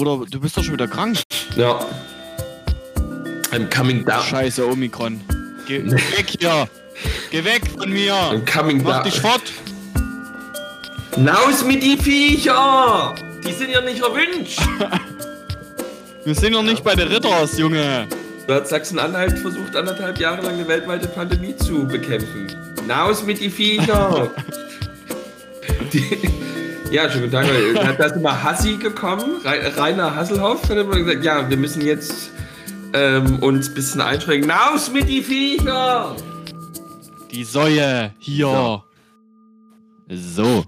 Bruder, du bist doch schon wieder krank. Ja. I'm coming down. Scheiße, Omikron. Geh weg hier. Geh weg von mir. I'm coming Mach down. dich fort. Naus mit die Viecher! Die sind ja nicht erwünscht. Wir sind noch nicht bei den Ritters, Junge. Da hat Sachsen-Anhalt versucht, anderthalb Jahre lang eine weltweite Pandemie zu bekämpfen. Naus mit die Viecher! die, ja, schönen guten Tag. Da ist immer Hassi gekommen, Rainer Hasselhoff hat immer gesagt, ja, wir müssen jetzt ähm, uns ein bisschen einschränken. Naus mit die Viecher! Die Säue hier. So.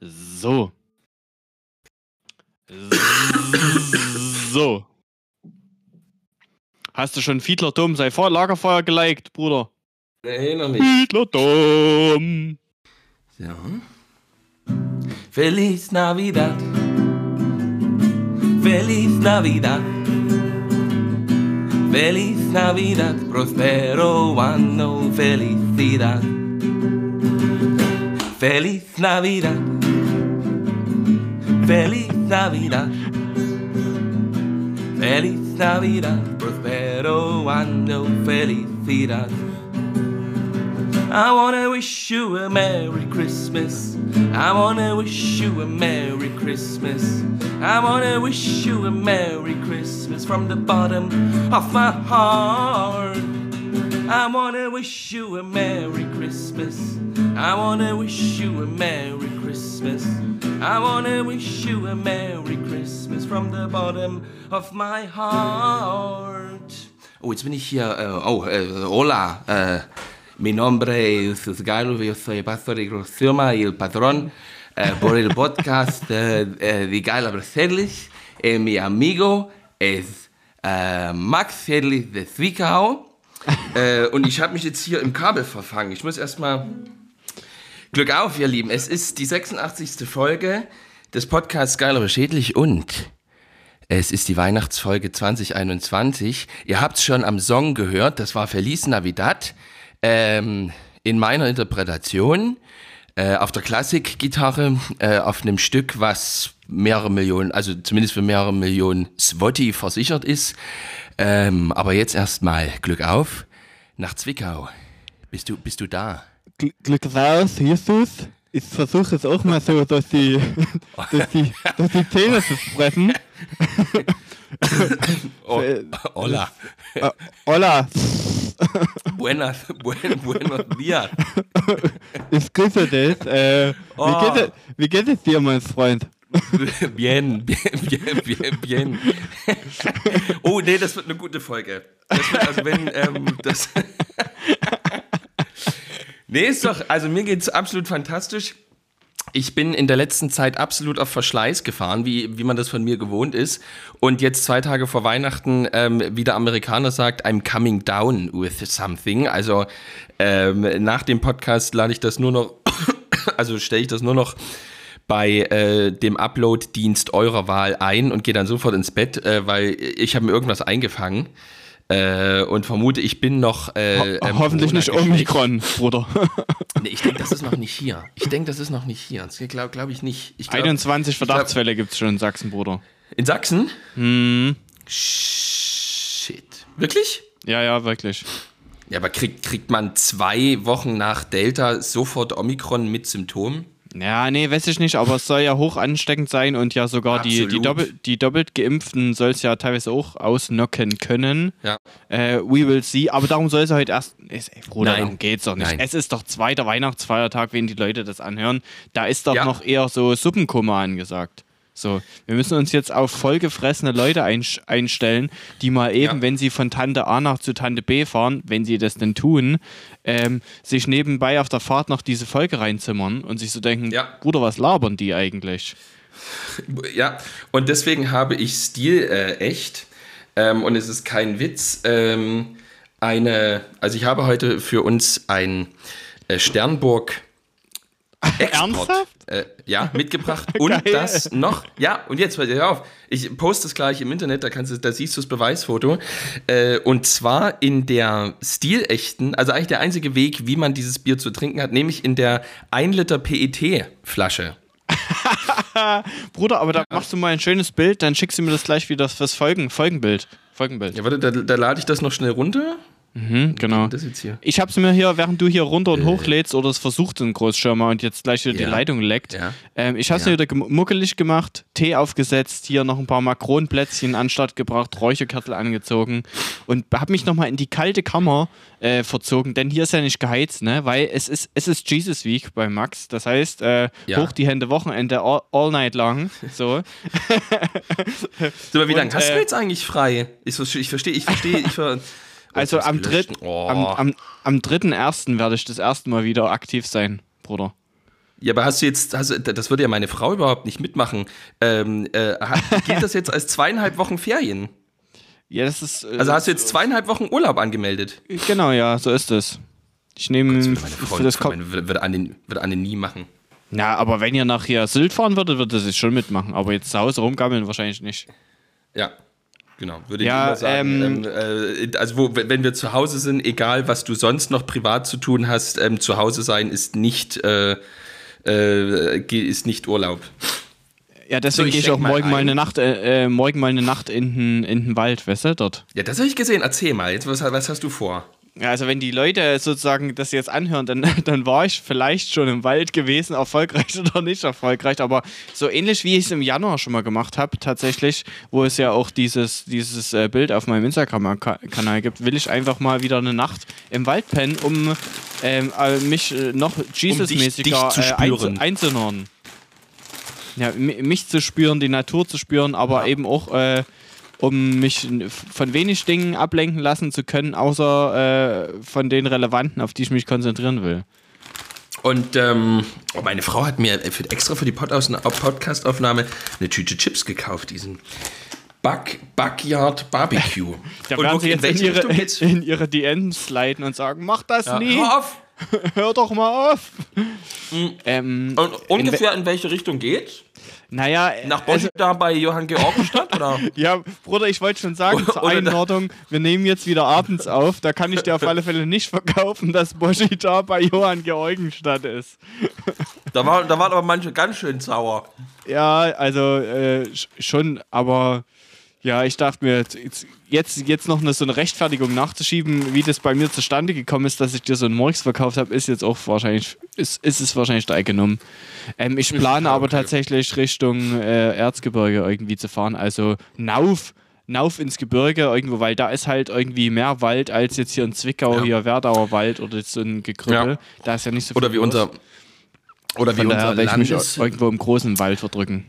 So. So. Hast du schon Fiedler Dom sei vor Lagerfeuer geliked, Bruder? Nee, noch nicht. Fiedler Dom. Ja. Feliz Navidad. Feliz Navidad. Feliz Navidad. Prospero anno felicidad. Feliz Navidad. Feliz Navidad. Feliz Navidad. Prospero anno felicidad. I wanna wish you a Merry Christmas. I wanna wish you a Merry Christmas. I wanna wish you a Merry Christmas from the bottom of my heart. I wanna wish you a Merry Christmas. I wanna wish you a Merry Christmas. I wanna wish you a Merry Christmas from the bottom of my heart. Oh, jetzt bin ich hier. Äh, oh, äh, hola. Äh, mi nombre es Galo, yo soy pastor y Rosoma y el patrón eh, por el podcast eh, eh, de Gala Braselis. Eh, mi amigo es äh, Max Hedlich de Zwickau. äh, und ich habe mich jetzt hier im Kabel verfangen. Ich muss erstmal. Glück auf, ihr Lieben. Es ist die 86. Folge des Podcasts Geil aber schädlich und es ist die Weihnachtsfolge 2021. Ihr habt es schon am Song gehört, das war Feliz Navidad. Ähm, in meiner Interpretation äh, auf der Klassikgitarre äh, auf einem Stück, was mehrere Millionen, also zumindest für mehrere Millionen Swotti versichert ist. Ähm, aber jetzt erstmal Glück auf nach Zwickau. Bist du, bist du da? Gl Glück raus, Jesus. Ich versuche es auch mal so, dass die, dass die, dass die Zähne zu sprechen. Oh, hola. Äh, Hola, Buenas, buen, buenos días. ich grüße dich. Äh, Oh. wie, geht es, wie geht es dir, mein Freund? Bien, bien, bien, bien, bien. Oh, nee, das wird eine gute Folge. Wird, also wenn, ähm, das. nee, ist doch, also mir geht's absolut fantastisch. Ich bin in der letzten Zeit absolut auf Verschleiß gefahren, wie, wie man das von mir gewohnt ist. Und jetzt zwei Tage vor Weihnachten, ähm, wie der Amerikaner sagt, I'm coming down with something. Also ähm, nach dem Podcast lade ich das nur noch, also stelle ich das nur noch bei äh, dem Upload-Dienst eurer Wahl ein und gehe dann sofort ins Bett, äh, weil ich habe mir irgendwas eingefangen äh, und vermute, ich bin noch. Äh, ähm, Hoffentlich nicht. Omikron, Bruder. Nee, ich denke, das ist noch nicht hier. Ich denke, das ist noch nicht hier. Das glaube glaub ich nicht. Ich glaub, 21 ich glaub- Verdachtsfälle gibt es schon in Sachsen, Bruder. In Sachsen? Hm. Shit. Wirklich? Ja, ja, wirklich. Ja, aber kriegt, kriegt man zwei Wochen nach Delta sofort Omikron mit Symptomen? Ja, nee, weiß ich nicht, aber es soll ja hoch ansteckend sein und ja sogar die, die, doppel, die doppelt Geimpften soll es ja teilweise auch ausnocken können. Ja. Äh, we will see, aber darum soll es heute erst. Ist, ey, Bruder, Nein. darum geht's doch nicht. Nein. Es ist doch zweiter Weihnachtsfeiertag, wenn die Leute das anhören. Da ist doch Ja. noch eher so Suppenkummer angesagt. So, wir müssen uns jetzt auf vollgefressene Leute einstellen, die mal eben, Ja. wenn sie von Tante A nach zu Tante B fahren, wenn sie das denn tun, ähm, sich nebenbei auf der Fahrt noch diese Folge reinzimmern und sich so denken, Ja. Bruder, was labern die eigentlich? Ja, und deswegen habe ich Stil äh, echt, ähm, und es ist kein Witz, ähm, eine, also ich habe heute für uns ein äh, Sternburg Export, Ernsthaft? äh, ja, mitgebracht und Geil. das noch, ja, und jetzt, hör auf, ich poste es gleich im Internet, da, kannst du, da siehst du das Beweisfoto, äh, und zwar in der stilechten, also eigentlich der einzige Weg, wie man dieses Bier zu trinken hat, nämlich in der 1 Liter PET-Flasche. Bruder, aber da machst du mal ein schönes Bild, dann schickst du mir das gleich wieder fürs Folgen, Folgenbild. Folgenbild. Ja, warte, da, da lade ich das noch schnell runter. Mhm, genau. Das jetzt hier. Ich hab's mir hier, während du hier runter und hochlädst oder es versucht ein Großschirmer und jetzt gleich wieder die Ja. Leitung leckt. Ja. Ähm, ich hab's Ja. mir wieder muckelig gemacht, Tee aufgesetzt, hier noch ein paar Makronplätzchen anstatt gebracht, Räucherkörtel angezogen und hab mich nochmal in die kalte Kammer äh, verzogen, denn hier ist ja nicht geheizt, ne? Weil es ist, es ist Jesus Week bei Max. Das heißt, äh, Ja. hoch die Hände Wochenende all, all night long. So. So, aber wie lange hast du äh, jetzt eigentlich frei? Ich verstehe, ich verstehe, ich verstehe. Ich ver Also am dritten, Oh. am, am, am dritten ersten werde ich das erste Mal wieder aktiv sein, Bruder. Ja, aber hast du jetzt, hast du, das würde ja meine Frau überhaupt nicht mitmachen. Ähm, äh, gilt das jetzt als zweieinhalb Wochen Ferien? Ja, das ist. äh, Also hast du jetzt zweieinhalb Wochen Urlaub angemeldet? Genau, ja, so ist es. Ich nehme Das würde meine Frau für das kommt. würde, Anne, würde Anne nie machen. Ja, aber wenn ihr nachher Sylt fahren würdet, würde sie schon mitmachen. Aber jetzt zu Hause rumgammeln wahrscheinlich nicht. Ja, genau. Würde Ja, ich immer sagen. ähm, Ähm, äh, also wo, wenn wir zu Hause sind, egal was du sonst noch privat zu tun hast, ähm, zu Hause sein ist nicht, äh, äh, ist nicht Urlaub. Ja, deswegen ich gehe ich auch mal morgen mal ein. eine Nacht, äh, äh, morgen mal eine Nacht in den, in den Wald, weißt du, dort. Ja, das habe ich gesehen. Erzähl mal. Jetzt, was, was hast du vor? Ja, also wenn die Leute sozusagen das jetzt anhören, dann, dann war ich vielleicht schon im Wald gewesen, erfolgreich oder nicht erfolgreich, aber so ähnlich wie ich es im Januar schon mal gemacht habe, tatsächlich, wo es ja auch dieses, dieses äh, Bild auf meinem Instagram-Kanal gibt, will ich einfach mal wieder eine Nacht im Wald pennen, um ähm, äh, mich äh, noch Jesus-mäßiger zu äh, einzunorden. Ja, mi- mich zu spüren, die Natur zu spüren, aber eben auch äh, um mich von wenig Dingen ablenken lassen zu können, außer äh, von den relevanten, auf die ich mich konzentrieren will. Und ähm, oh, meine Frau hat mir für, extra für die Pod Podcast-Aufnahme eine Tüte Chips gekauft, diesen Back Backyard Barbecue. Da werden sie jetzt in welche ihre, in ihre DMs sliden und sagen, mach das nie, Hör auf! hör doch mal auf. ähm, Und ungefähr in, welche Richtung geht's? naja, Nach also, Boschi da bei Johann Georgenstadt? Oder? ja, Bruder, ich wollte schon sagen, zur Einordnung, wir nehmen jetzt wieder abends auf, da kann ich dir auf alle Fälle nicht verkaufen, dass Boschi da bei Johann Georgenstadt ist. Da, war, da waren aber manche ganz schön sauer. Ja, also äh, sch- schon, aber ja, ich dachte mir, jetzt, jetzt, noch eine, so eine Rechtfertigung nachzuschieben, wie das bei mir zustande gekommen ist, dass ich dir so einen Murks verkauft habe, ist jetzt auch wahrscheinlich, ist, ist es wahrscheinlich steil genommen. Ähm, ich plane aber okay. tatsächlich Richtung äh, Erzgebirge irgendwie zu fahren, also Nauf. Nauf ins Gebirge irgendwo, weil da ist halt irgendwie mehr Wald als jetzt hier in Zwickau, Ja. hier Werdauer Wald oder so ein Gekrüppel. Ja. Da ist ja nicht so viel Oder wie los. unser. Oder wie Von daher unser Landes, irgendwo im großen Wald verdrücken.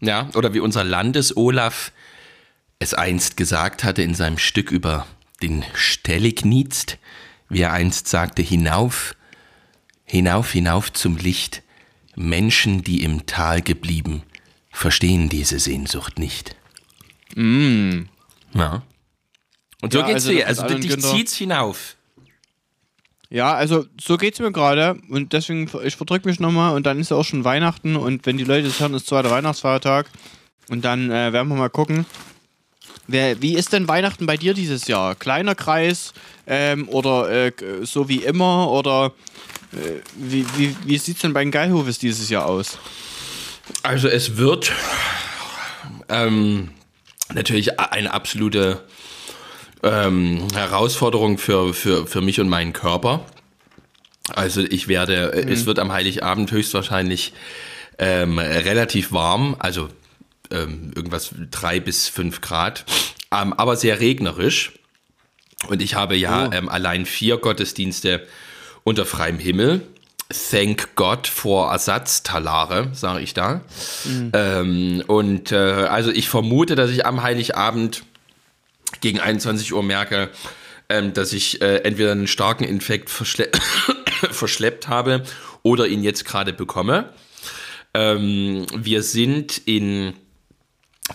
ja, oder wie unser Landes-Olaf es einst gesagt hatte in seinem Stück über den Stellignitzt, wie er einst sagte, hinauf, hinauf, hinauf zum Licht. Menschen, die im Tal geblieben, verstehen diese Sehnsucht nicht. Ja. Und so Ja, geht's also dir. Also allen dich Günther- zieht's hinauf. Ja, also so geht's mir gerade und deswegen, ich verdrück mich nochmal und dann ist ja auch schon Weihnachten und wenn die Leute das hören, ist zweiter Weihnachtsfeiertag und dann äh, werden wir mal gucken. Wer, wie ist denn Weihnachten bei dir dieses Jahr? Kleiner Kreis ähm, oder äh, so wie immer oder äh, wie, wie, wie sieht's denn bei den Geilhofes dieses Jahr aus? Also es wird ähm, natürlich eine absolute ähm, Herausforderung für, für, für mich und meinen Körper. Also ich werde, äh, es wird am Heiligabend höchstwahrscheinlich ähm, relativ warm, also ähm, irgendwas drei bis fünf Grad, ähm, aber sehr regnerisch. Und ich habe ja Oh. ähm, allein vier Gottesdienste unter freiem Himmel. Thank God for Ersatztalare, sage ich da. Ähm, und äh, also ich vermute, dass ich am Heiligabend gegen 21 Uhr merke, ähm, dass ich äh, entweder einen starken Infekt verschle verschleppt habe oder ihn jetzt gerade bekomme. Ähm, wir sind in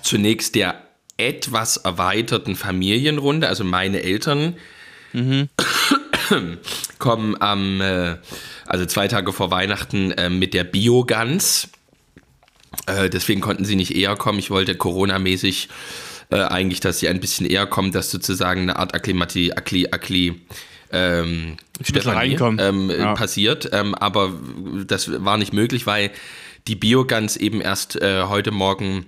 zunächst der etwas erweiterten Familienrunde, also meine Eltern kommen am, äh, also zwei Tage vor Weihnachten äh, mit der Biogans. Äh, deswegen konnten sie nicht eher kommen. Ich wollte Corona-mäßig äh, eigentlich, dass sie ein bisschen eher kommen, dass sozusagen eine Art Akklimati, Akkli, Akkli, ähm, Stefanie, ähm, Ja. passiert. Ähm, aber das war nicht möglich, weil die Biogans eben erst heute Morgen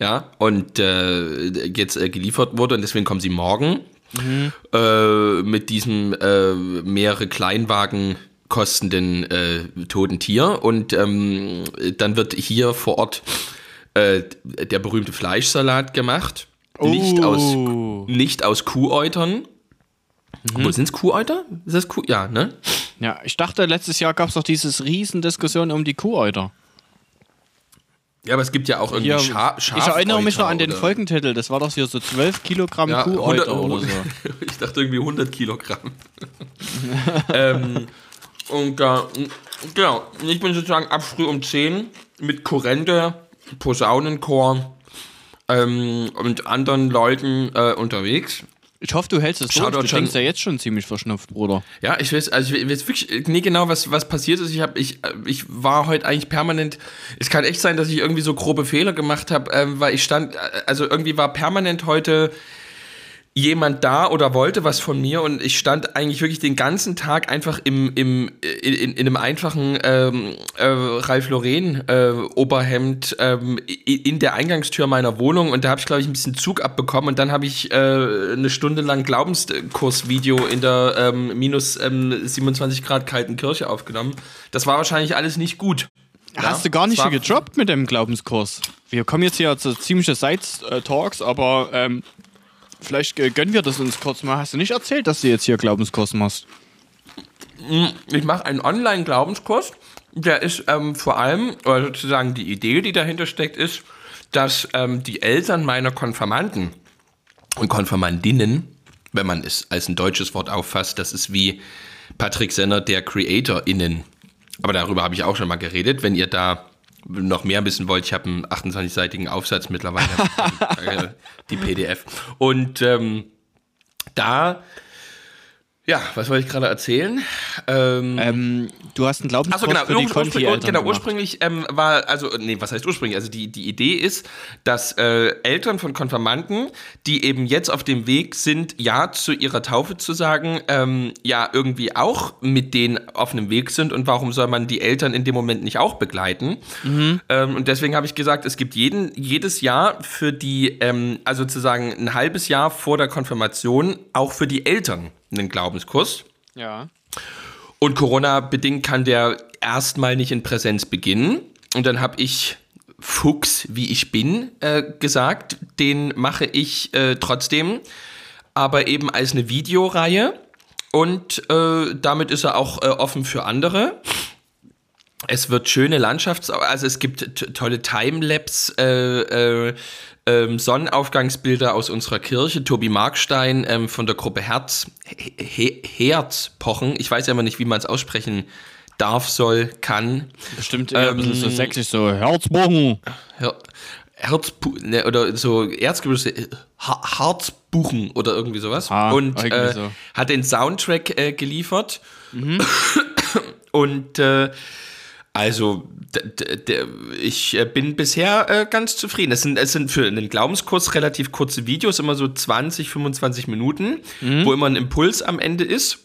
ja, und äh, jetzt äh, geliefert wurde und deswegen kommen sie morgen mhm. äh, mit diesem äh, mehrere Kleinwagen kostenden äh, toten Tier und ähm, dann wird hier vor Ort äh, der berühmte Fleischsalat gemacht. Oh. Nicht, aus, nicht aus Kuhäutern. Mhm. Wo sind es Kuhäuter? Ist das Kuh? Ja, ne? Ja, ich dachte, letztes Jahr gab es doch diese Riesendiskussion um die Kuhäuter. Ja, aber es gibt ja auch irgendwie ja, Scha Schaf Ich erinnere mich noch an den Folgentitel. Das war doch hier so 12 Kilogramm ja, Kuhäuter 100, oder so. ich dachte irgendwie 100 Kilogramm. ähm, und äh, genau, ich bin sozusagen ab früh um 10 mit Korrente, Posaunenchor ähm, und anderen Leuten äh, unterwegs. Ich hoffe, du hältst es durch. Du klingst ja jetzt schon ziemlich verschnupft, Bruder. Ja, ich weiß, also ich weiß wirklich nie genau, was, was passiert ist. Ich, hab, ich, ich war heute eigentlich permanent. Es kann echt sein, dass ich irgendwie so grobe Fehler gemacht habe, äh, weil ich stand, äh, also irgendwie war permanent heute jemand da oder wollte was von mir und ich stand eigentlich wirklich den ganzen Tag einfach im, im, in, in, in einem einfachen ähm, äh, Ralf Lauren äh, Oberhemd ähm, in der Eingangstür meiner Wohnung und da habe ich glaube ich ein bisschen Zug abbekommen und dann habe ich äh, eine Stunde lang Glaubenskursvideo in der ähm, minus 27 ähm, Grad kalten Kirche aufgenommen. Das war wahrscheinlich alles nicht gut. Hast du gar nicht hier gedroppt mit dem Glaubenskurs? Wir kommen jetzt hier zu ziemliche Side-Talks, aber ähm, Vielleicht gönnen wir das uns kurz mal. Hast du nicht erzählt, dass du jetzt hier Glaubenskurs machst? Hm, ich mache einen Online-Glaubenskurs. Der ist ähm, vor allem, oder sozusagen die Idee, die dahinter steckt, ist, dass ähm, die Eltern meiner Konfirmanden und Konfirmandinnen, wenn man es als ein deutsches Wort auffasst, das ist wie Patrick Senner der CreatorInnen. Aber darüber habe ich auch schon mal geredet. Wenn ihr da noch mehr wissen wollt, ich habe einen 28-seitigen Aufsatz mittlerweile, äh, die PDF. Und ähm, da ja, was wollte ich gerade erzählen? Ähm, ähm, du hast einen Glaubenskurs genau, für die ursprünglich, genau, ursprünglich ähm, war, also, nee, was heißt ursprünglich? Also die, die Idee ist, dass äh, Eltern von Konfirmanden, die eben jetzt auf dem Weg sind, Ja zu ihrer Taufe zu sagen, ähm, ja, irgendwie auch mit denen auf einem Weg sind und warum soll man die Eltern in dem Moment nicht auch begleiten? Mhm. Ähm, und deswegen habe ich gesagt, es gibt jeden, jedes Jahr für die, ähm, also sozusagen ein halbes Jahr vor der Konfirmation, auch für die Eltern einen Glaubenskurs. Ja. Und Corona-bedingt kann der erstmal nicht in Präsenz beginnen. Und dann habe ich Fuchs, wie ich bin, äh, gesagt. Den mache ich äh, trotzdem, aber eben als eine Videoreihe. Und äh, damit ist er auch äh, offen für andere. Es wird schöne Landschafts-, also es gibt tolle Timelapse, äh, äh, ähm, Sonnenaufgangsbilder aus unserer Kirche. Tobi Markstein ähm, von der Gruppe Herz, He Herzpochen. Ich weiß ja immer nicht, wie man es aussprechen darf, soll, kann. Bestimmt eher ähm, ein bisschen so sächsisch, so Herzpochen. Her Herzpu ne, oder so Erzgebirge, äh, Harzbuchen oder irgendwie sowas. Ah, und äh, so. hat den Soundtrack äh, geliefert. Mhm. Und äh, also, ich äh, bin bisher äh, ganz zufrieden. Es sind, es sind für einen Glaubenskurs relativ kurze Videos, immer so 20, 25 Minuten, mhm. wo immer ein Impuls am Ende ist.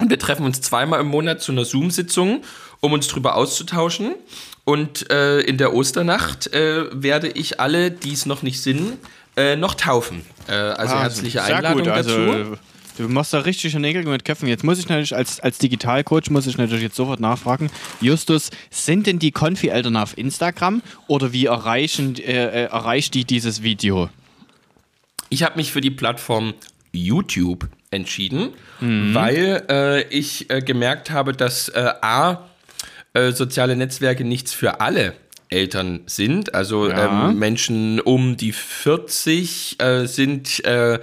Und wir treffen uns zweimal im Monat zu einer Zoom-Sitzung, um uns darüber auszutauschen. Und äh, in der Osternacht äh, werde ich alle, die es noch nicht sind, äh, noch taufen. Äh, also ah, herzliche Einladung gut. Also, dazu. Du machst da richtig Nägel mit Köpfen. Jetzt muss ich natürlich als, als Digitalcoach muss ich natürlich jetzt sofort nachfragen. Justus, sind denn die Konfi-Eltern auf Instagram oder wie erreichen, äh, äh erreicht die dieses Video? Ich habe mich für die Plattform YouTube entschieden, mhm. weil äh, ich äh, gemerkt habe, dass äh, A, äh, soziale Netzwerke nichts für alle Eltern sind. Also ja. ähm, Menschen um die 40 äh, sind äh,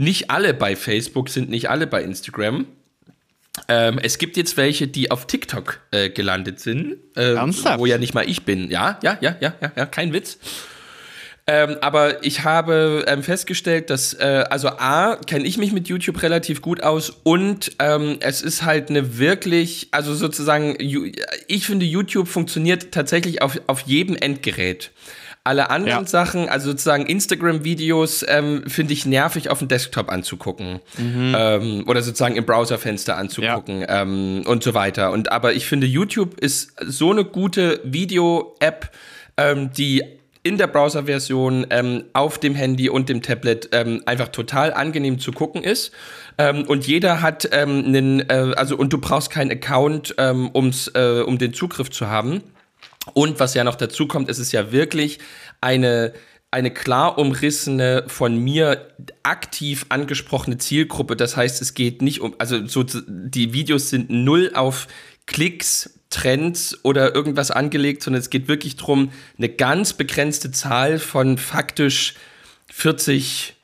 nicht alle bei Facebook sind, nicht alle bei Instagram. Ähm, es gibt jetzt welche, die auf TikTok äh, gelandet sind, äh, wo ja nicht mal ich bin. Ja, ja, ja, ja, ja, ja kein Witz. Ähm, aber ich habe ähm, festgestellt, dass, äh, also A, kenne ich mich mit YouTube relativ gut aus und ähm, es ist halt eine wirklich, also sozusagen, ich finde, YouTube funktioniert tatsächlich auf, auf jedem Endgerät. Alle anderen Ja. Sachen, also sozusagen Instagram-Videos, ähm, finde ich nervig auf dem Desktop anzugucken. Mhm. Ähm, oder sozusagen im Browserfenster anzugucken ähm, und so weiter. Und aber ich finde, YouTube ist so eine gute Video-App, ähm, die in der Browser-Version ähm, auf dem Handy und dem Tablet ähm, einfach total angenehm zu gucken ist. Ähm, und jeder hat ähm, einen, äh, also und du brauchst keinen Account, ähm, um's, äh, um den Zugriff zu haben. Und was ja noch dazu kommt, es ist ja wirklich eine, eine klar umrissene, von mir aktiv angesprochene Zielgruppe. Das heißt, es geht nicht um, also so, die Videos sind null auf Klicks, Trends oder irgendwas angelegt, sondern es geht wirklich darum, eine ganz begrenzte Zahl von faktisch 40,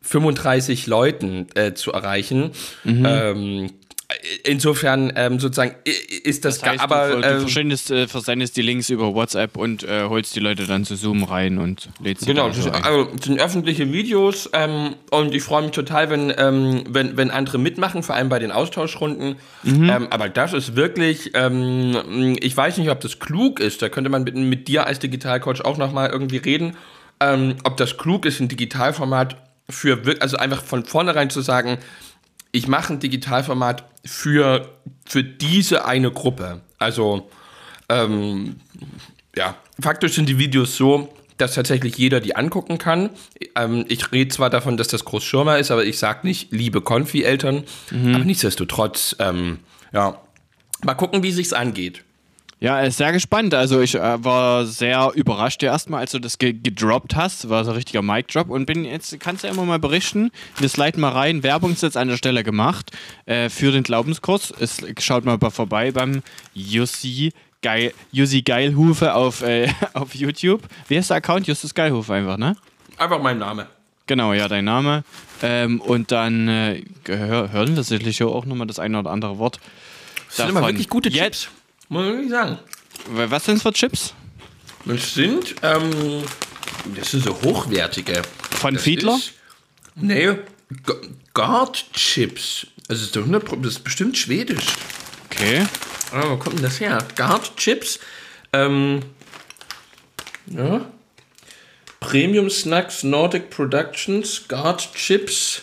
35 Leuten äh, zu erreichen. Ähm, insofern ähm, sozusagen ist das, Das heißt, aber du, du ähm, versendest, äh, versendest die Links über WhatsApp und äh, holst die Leute dann zu Zoom rein und lädst sie Genau, da so also, das sind öffentliche Videos ähm, und ich freue mich total, wenn, ähm, wenn, wenn andere mitmachen, vor allem bei den Austauschrunden. Ähm, aber das ist wirklich, ähm, ich weiß nicht, ob das klug ist, da könnte man mit, mit dir als Digitalcoach auch nochmal irgendwie reden, ob das klug ist, ein Digitalformat für, also einfach von vornherein zu sagen, ich mache ein Digitalformat für, für diese eine Gruppe. Also, ähm, ja, faktisch sind die Videos so, dass tatsächlich jeder die angucken kann. Ähm, ich rede zwar davon, dass das Großschirmer ist, aber ich sage nicht, liebe Konfi-Eltern. Aber nichtsdestotrotz, ähm, ja, mal gucken, wie sich's angeht. Ja, ist sehr gespannt. Also ich äh, war sehr überrascht ja erstmal, als du das ge gedroppt hast. War so ein richtiger Mic-Drop. Und bin jetzt, kannst du ja immer mal berichten. Wir sliden mal rein. Werbung ist jetzt an der Stelle gemacht äh, für den Glaubenskurs. Es, schaut mal vorbei beim Jussi Geil, Jussi Geilhufe auf, äh, auf YouTube. Wie heißt der Account? Justus Geilhufe einfach, ne? Einfach mein Name. Genau, ja, dein Name. Ähm, und dann äh, hör, hören wir sicherlich auch nochmal das eine oder andere Wort. Das sind immer davon. wirklich gute Jetzt- Chips. Muss ich wirklich sagen. Was sind für Chips? Das sind, ähm, das sind so hochwertige. Von Das Fiedler? Ist, nee, G- Guard Chips. Also das ist, doch 100 Pro- das ist bestimmt schwedisch. Okay. Ah, wo kommt denn das her? Guard Chips. Ähm, ja. Premium Snacks Nordic Productions. Guard Chips.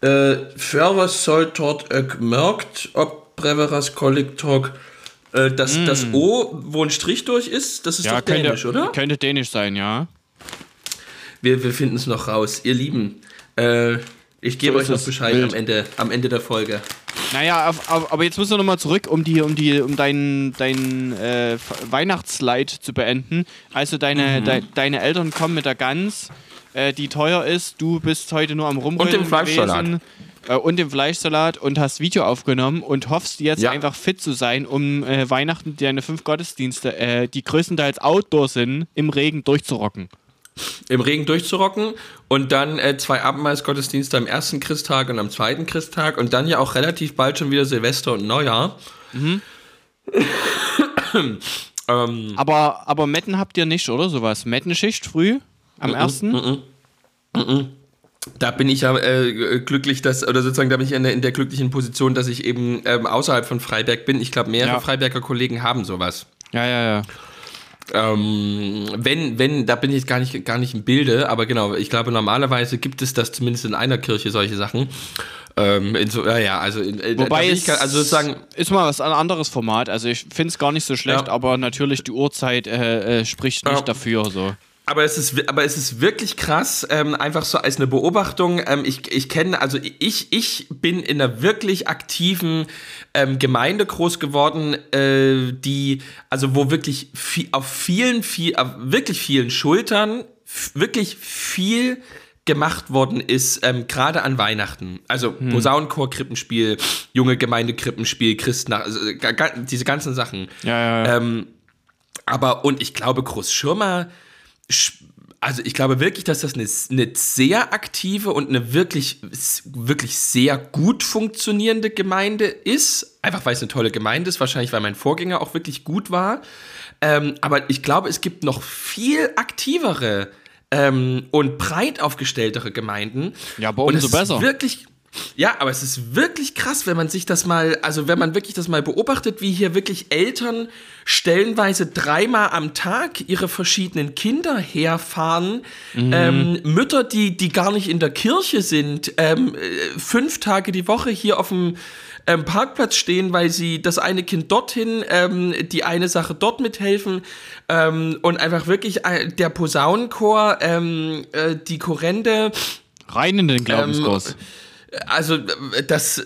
Äh, Förvers soll dort äh, gemerkt, ob Breveras Kollektor. Äh, das, das O, wo ein Strich durch ist, das ist Mm. Ja, doch dänisch, könnte, oder? könnte dänisch sein, ja. Wir, wir finden es noch raus. Ihr Lieben, äh, ich gebe So euch noch es. Bescheid Wild. am Ende, am Ende der Folge. Naja, auf, auf, aber jetzt müssen wir nochmal zurück, um die, um die, um deinen dein, äh, Weihnachtsleid zu beenden. Also deine, Mhm. dei- deine Eltern kommen mit der Gans, äh, die teuer ist. Du bist heute nur am Rumrennen Und dem Fleischsalat. gewesen, Äh, und dem Fleischsalat und hast Video aufgenommen und hoffst jetzt Ja. einfach fit zu sein, um äh, Weihnachten deine fünf Gottesdienste, äh, die größtenteils Outdoor sind, im Regen durchzurocken. Im Regen durchzurocken und dann äh, zwei Abendmahlsgottesdienste am ersten Christtag und am zweiten Christtag und dann ja auch relativ bald schon wieder Silvester und Neujahr. ähm, Aber, aber Metten habt ihr nicht, oder? Sowas. Mettenschicht früh am ersten? Da bin ich ja äh, glücklich, dass, oder sozusagen da bin ich in der, in der glücklichen Position, dass ich eben ähm, außerhalb von Freiberg bin. Ich glaube, mehrere Ja. Freiberger Kollegen haben sowas. Ja, ja, ja. Ähm, wenn, wenn, da bin ich jetzt gar nicht, gar nicht im Bilde, aber genau, ich glaube, normalerweise gibt es das zumindest in einer Kirche, solche Sachen. Ähm, in so, ja, ja, also, in, Wobei ich, also sozusagen, ist mal was ein anderes Format. Also ich finde es gar nicht so schlecht, Ja. aber natürlich die Uhrzeit äh, äh, spricht nicht Ja. dafür. So. Aber es ist, aber es ist wirklich krass, ähm, einfach so als eine Beobachtung. Ähm, ich, ich kenne, also ich, ich bin in einer wirklich aktiven ähm, Gemeinde groß geworden, äh, die, also wo wirklich viel, auf vielen, viel, auf wirklich vielen Schultern wirklich viel gemacht worden ist, ähm, gerade an Weihnachten. Also Posaunenchor, Krippenspiel, junge Gemeinde, Krippenspiel, Christen, also, äh, diese ganzen Sachen. Ja, ja, ja. Ähm, aber, und ich glaube, Großschirmer, sch- also ich glaube wirklich, dass das eine, eine sehr aktive und eine wirklich, wirklich sehr gut funktionierende Gemeinde ist. Einfach weil es eine tolle Gemeinde ist, wahrscheinlich weil mein Vorgänger auch wirklich gut war. Ähm, aber ich glaube, es gibt noch viel aktivere ähm, und breit aufgestelltere Gemeinden. Ja, aber umso es besser. Wirklich, Ja, aber es ist wirklich krass, wenn man sich das mal, also wenn man wirklich das mal beobachtet, wie hier wirklich Eltern stellenweise dreimal am Tag ihre verschiedenen Kinder herfahren, mhm. ähm, Mütter, die, die gar nicht in der Kirche sind, ähm, äh, fünf Tage die Woche hier auf dem ähm, Parkplatz stehen, weil sie das eine Kind dorthin, ähm, die eine Sache dort mithelfen ähm, und einfach wirklich äh, der Posaunenchor, ähm, äh, die Chorende. Rein in den Glaubenskurs. Also das,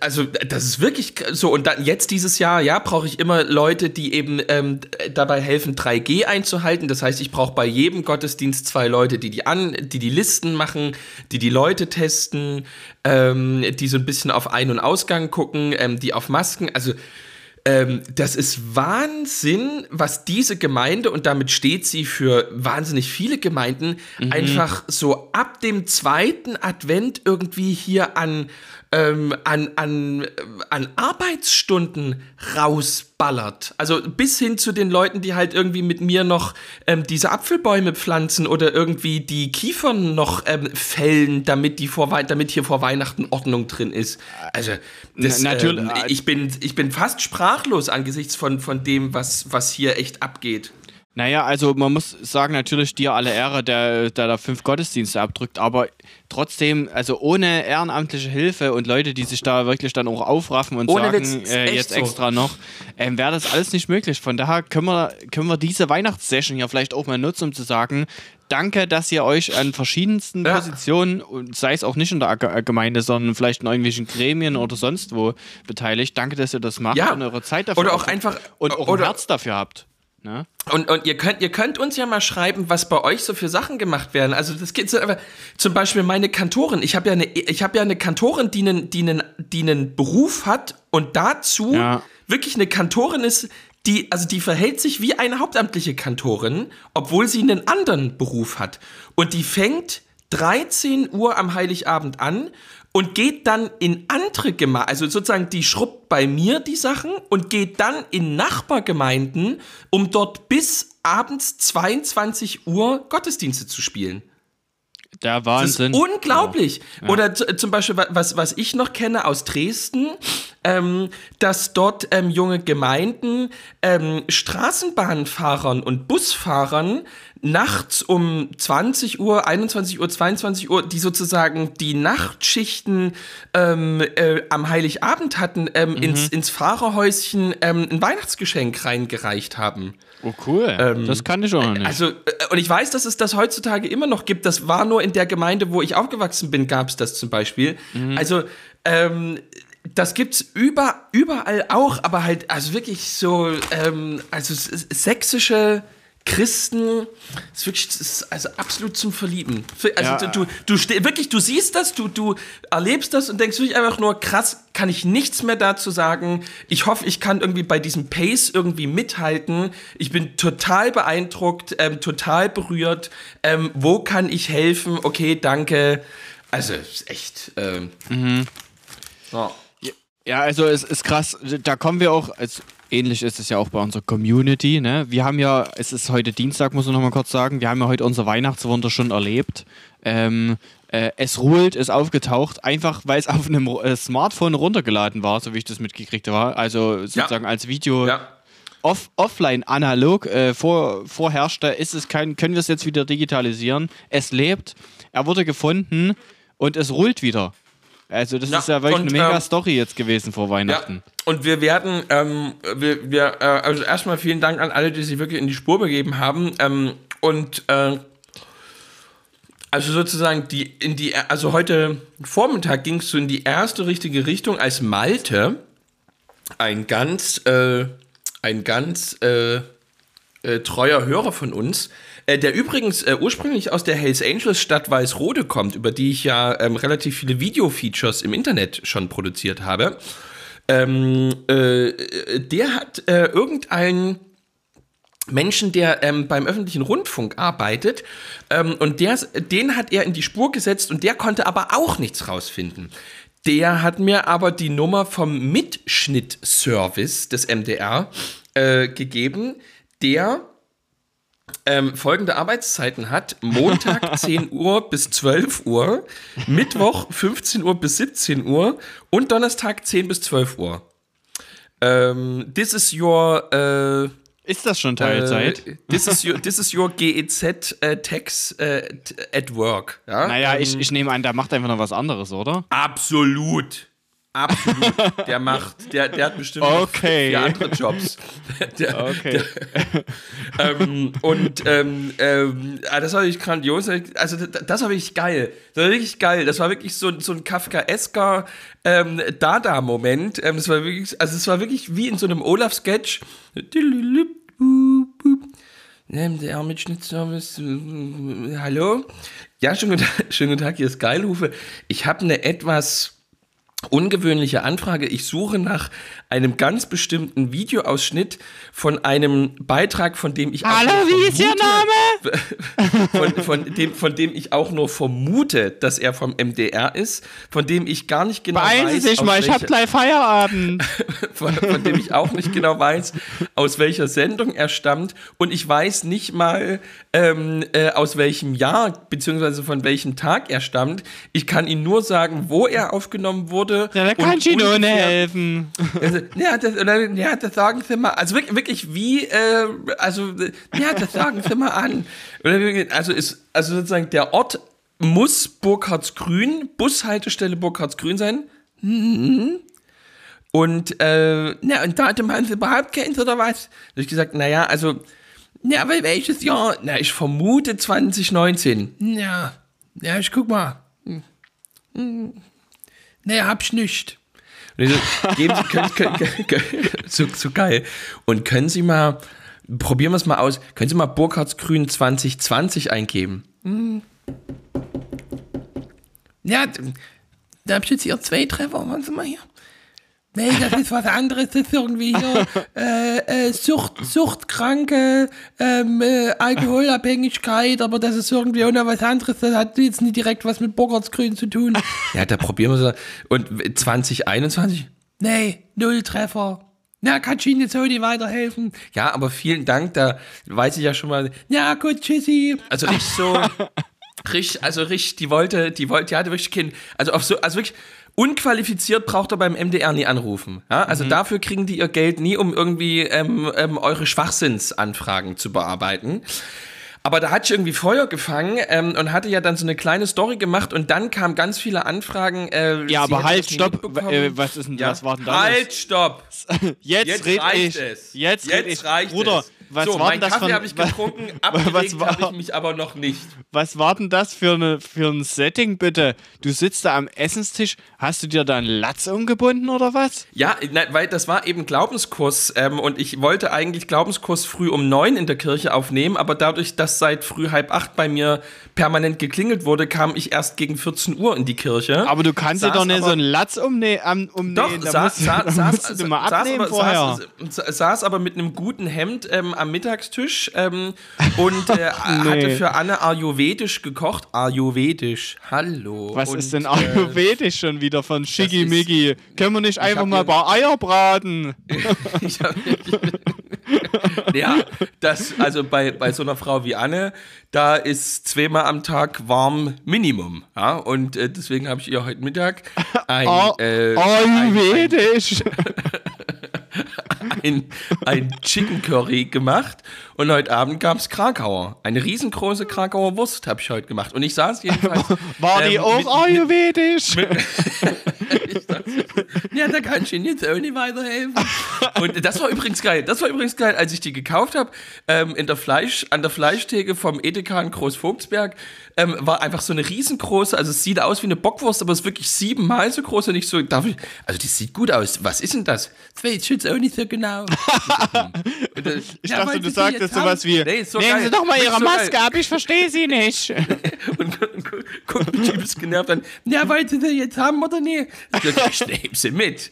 also das ist wirklich so. Und dann jetzt dieses Jahr, ja, brauche ich immer Leute, die eben ähm, dabei helfen, 3G einzuhalten. Das heißt, ich brauche bei jedem Gottesdienst zwei Leute, die die an, die die Listen machen, die die Leute testen, ähm, die so ein bisschen auf Ein- und Ausgang gucken, ähm, die auf Masken. Also ähm, das ist Wahnsinn, was diese Gemeinde, und damit steht sie für wahnsinnig viele Gemeinden, mhm. einfach so ab dem zweiten Advent irgendwie hier an ähm, an, an, an Arbeitsstunden rausballert. Also bis hin zu den Leuten, die halt irgendwie mit mir noch ähm, diese Apfelbäume pflanzen oder irgendwie die Kiefern noch ähm, fällen, damit, die vor, damit hier vor Weihnachten Ordnung drin ist. Also das, Na, natürlich, ähm, ich, bin, ich bin fast sprachlos angesichts von, von dem, was, was hier echt abgeht. Naja, also man muss sagen, natürlich dir alle Ehre, der, der da fünf Gottesdienste abdrückt, aber trotzdem, also ohne ehrenamtliche Hilfe und Leute, die sich da wirklich dann auch aufraffen und ohne sagen, äh, jetzt so. extra noch, ähm, wäre das alles nicht möglich. Von daher können wir, können wir diese Weihnachtssession hier vielleicht auch mal nutzen, um zu sagen, danke, dass ihr euch an verschiedensten ja. Positionen, sei es auch nicht in der Gemeinde, sondern vielleicht in irgendwelchen Gremien oder sonst wo beteiligt, danke, dass ihr das macht ja. und eure Zeit dafür oder auch einfach und auch oder, ein Herz dafür habt. Ne? Und, und ihr, könnt, ihr könnt uns ja mal schreiben, was bei euch so für Sachen gemacht werden. Also das geht so, aber zum Beispiel meine Kantorin. Ich habe ja eine, ich habe ja eine Kantorin, die einen, die einen, die einen Beruf hat und dazu ja. wirklich eine Kantorin ist, die, also die verhält sich wie eine hauptamtliche Kantorin, obwohl sie einen anderen Beruf hat. Und die fängt 13 Uhr am Heiligabend an und geht dann in andere Gemeinden, also sozusagen die schrubbt bei mir die Sachen und geht dann in Nachbargemeinden, um dort bis abends 22 Uhr Gottesdienste zu spielen. Der Wahnsinn. Das ist unglaublich. Ja. Oder zum Beispiel, was, was ich noch kenne aus Dresden, ähm, dass dort ähm, junge Gemeinden ähm, Straßenbahnfahrern und Busfahrern nachts um 20 Uhr, 21 Uhr, 22 Uhr, die sozusagen die Nachtschichten ähm, äh, am Heiligabend hatten, ähm, mhm. ins, ins Fahrerhäuschen ähm, ein Weihnachtsgeschenk reingereicht haben. Oh cool, ähm, das kann ich auch noch nicht. Also, äh, und ich weiß, dass es das heutzutage immer noch gibt. Das war nur in der Gemeinde, wo ich aufgewachsen bin, gab es das zum Beispiel. Mhm. Also, ähm, das gibt's über, überall auch, aber halt, also wirklich so, ähm, also sächsische Christen, ist wirklich, ist also absolut zum Verlieben. Also ja. du, du, du wirklich, du siehst das, du, du erlebst das und denkst wirklich einfach nur, krass, kann ich nichts mehr dazu sagen. Ich hoffe, ich kann irgendwie bei diesem Pace irgendwie mithalten. Ich bin total beeindruckt, ähm, total berührt. Ähm, wo kann ich helfen? Okay, danke. Also, ist echt. Ähm, mhm. ja. ja, also es ist krass. Da kommen wir auch. Also ähnlich ist es ja auch bei unserer Community. Ne? Wir haben ja, es ist heute Dienstag, muss ich noch mal kurz sagen, wir haben ja heute unser Weihnachtswunder schon erlebt. Ähm, äh, es ruhlt, ist aufgetaucht, einfach weil es auf einem äh, Smartphone runtergeladen war, so wie ich das mitgekriegt habe. Also sozusagen ja. als Video. Ja. Off, offline analog äh, vor, vorherrschte, ist es kein, können wir es jetzt wieder digitalisieren. Es lebt, er wurde gefunden und es rollt wieder. Also das ja, ist ja wirklich und, eine mega ähm, Story jetzt gewesen vor Weihnachten. Ja, und wir werden, ähm, wir, wir äh, also erstmal vielen Dank an alle, die sich wirklich in die Spur begeben haben. Ähm, und äh, also sozusagen die in die, also heute Vormittag ging es so in die erste richtige Richtung, als Malte ein ganz, äh, ein ganz äh, äh, treuer Hörer von uns äh, der übrigens äh, ursprünglich aus der Hells Angels Stadt Weißrode kommt, über die ich ja ähm, relativ viele Video-Features im Internet schon produziert habe. Ähm, äh, der hat äh, irgendeinen Menschen, der ähm, beim öffentlichen Rundfunk arbeitet, ähm, und der, den hat er in die Spur gesetzt und der konnte aber auch nichts rausfinden. Der hat mir aber die Nummer vom Mitschnittservice des MDR äh, gegeben, der ähm, folgende Arbeitszeiten hat. Montag 10 Uhr bis 12 Uhr, Mittwoch 15 Uhr bis 17 Uhr und Donnerstag 10 bis 12 Uhr. Ähm, this is your äh, Ist das schon Teilzeit? Äh, this, is your, this is your GEZ äh, Tax äh, at work. Ja? naja, Ähm, ich, ich nehme an, der macht einfach noch was anderes, oder? Absolut. Absolut. Der macht, der, der hat bestimmt Okay. vier andere Jobs. Der, Okay. ähm, und ähm, ähm, ah, das war wirklich grandios. Also das, war wirklich geil. Das war wirklich geil. Das war wirklich so, so ein Kafkaesker ähm, Dada-Moment. Ähm, das war wirklich, also es war wirklich wie in so einem Olaf-Sketch. Ähm, Der mit Schnittservice. Hallo? Ja, schönen guten, Tag, schönen guten Tag, hier ist Geilhufe. Ich habe eine etwas ungewöhnliche Anfrage. Ich suche nach einem ganz bestimmten Videoausschnitt von einem Beitrag, von dem ich auch Hallo, nur wie ist Ihr vermute- Von, von, dem, von dem ich auch nur vermute, dass er vom MDR ist, von dem ich gar nicht genau Beeilen weiß, Sie sich mal, ich hab welcher- gleich Feierabend. von, von dem ich auch nicht genau weiß, aus welcher Sendung er stammt. Und ich weiß nicht mal, ähm, äh, aus welchem Jahr, beziehungsweise von welchem Tag er stammt. Ich kann Ihnen nur sagen, wo er aufgenommen wurde. Ja, da kann ich Ihnen helfen. also, ja, das, oder, ja, das sagen Sie mal. Also wirklich, wirklich wie, äh, also, äh, ja, das sagen Sie mal an. Also, ist, also sozusagen der Ort muss Burkhardsgrün, Bushaltestelle Burkhardsgrün sein. Mhm. Und, äh, na, und Datum haben Sie überhaupt keins oder was? Da ich gesagt, naja, also, ja, aber welches Jahr? Na, ich vermute 2019. Ja, ja, ich guck mal. Hm. Hm. Nee, hab's nicht. Und ich so, geben Sie, können, können, können, so, so geil. Und können Sie mal, probieren wir es mal aus, können Sie mal Burkhardsgrün 2020 eingeben? Hm. Ja, da hab ich jetzt hier zwei Treffer, waren Sie mal hier. Nee, das ist was anderes, das ist irgendwie hier äh, äh, Sucht, Suchtkranke, ähm, äh, Alkoholabhängigkeit, aber das ist irgendwie auch noch was anderes, das hat jetzt nicht direkt was mit Burkhardsgrün zu tun. Ja, da probieren wir es. Und 2021? Nee, null Treffer. Na, kann ich Ihnen jetzt weiterhelfen. Ja, aber vielen Dank, da weiß ich ja schon mal. Ja, gut, tschüssi. Also richtig so, richtig, also richtig, die wollte, die wollte, die hatte wirklich kein, also auf so, also wirklich, unqualifiziert braucht er beim MDR nie anrufen. Ja? Also dafür kriegen die ihr Geld nie, um irgendwie ähm, ähm, eure Schwachsinnsanfragen zu bearbeiten. Aber da hatte ich irgendwie Feuer gefangen ähm, und hatte ja dann so eine kleine Story gemacht und dann kamen ganz viele Anfragen. Äh, Ja, aber halt, stopp. Äh, was ist denn, Ja. was war denn das? Halt, stopp! Jetzt, Jetzt red reicht ich. es. Jetzt, red ich. reicht Bruder, es. was so, war denn das Kaffee habe ich was- getrunken, abgelegt war- habe ich mich aber noch nicht. Was war denn das für, eine, für ein Setting, bitte? Du sitzt da am Essenstisch, hast du dir da einen Latz umgebunden oder was? Ja, nein, weil das war eben Glaubenskurs ähm, und ich wollte eigentlich Glaubenskurs früh um neun in der Kirche aufnehmen, aber dadurch, dass seit früh halb acht bei mir permanent geklingelt wurde, kam ich erst gegen 14 Uhr in die Kirche. Aber du kannst dir doch nicht so einen Latz umnähen. Um, umnähen. Doch, da saß, musst, saß, mal abnehmen aber, vorher. saß, saß aber mit einem guten Hemd ähm, am Mittagstisch ähm, und äh, hatte für Anne Ayurvedisch gekocht. Ayurvedisch, hallo. was und, ist denn äh, Ayurvedisch schon wieder von Schickimicki? Können wir nicht einfach mal ein paar Eier braten? Ich hab, ja, das, also bei, bei so einer Frau wie Anne, da ist zweimal am Tag warm Minimum. Ja? Und äh, deswegen habe ich ihr heute Mittag ein, Ay- äh, ein, Ayurvedisch. ein, ein Chicken Curry gemacht und heute Abend gab es Krakauer. Eine riesengroße Krakauer Wurst habe ich heute gemacht. Und ich saß jedenfalls. War die ähm, auch mit- Ayurvedisch? Ja, da kann ich Ihnen jetzt auch nicht weiterhelfen. Und das war übrigens geil. Das war übrigens geil, als ich die gekauft habe. Ähm, in der Fleisch, an der Fleischtheke vom Edeka in Großvogtsberg ähm, war einfach so eine riesengroße, also es sieht aus wie eine Bockwurst, aber es ist wirklich siebenmal so groß und ich so, darf ich, also die sieht gut aus. Was ist denn das? Das jetzt auch nicht so genau. Ich ja, dachte, wollen du Sie sagtest sowas wie, Nee, so nehmen geil. Sie doch mal Ihre so geil. Maske ab, ich verstehe Sie nicht. und gu- gu- guckt mich übelst genervt an. Ja, wollt ihr sie jetzt haben oder nicht? Ich, sag, ich nehm sie mit.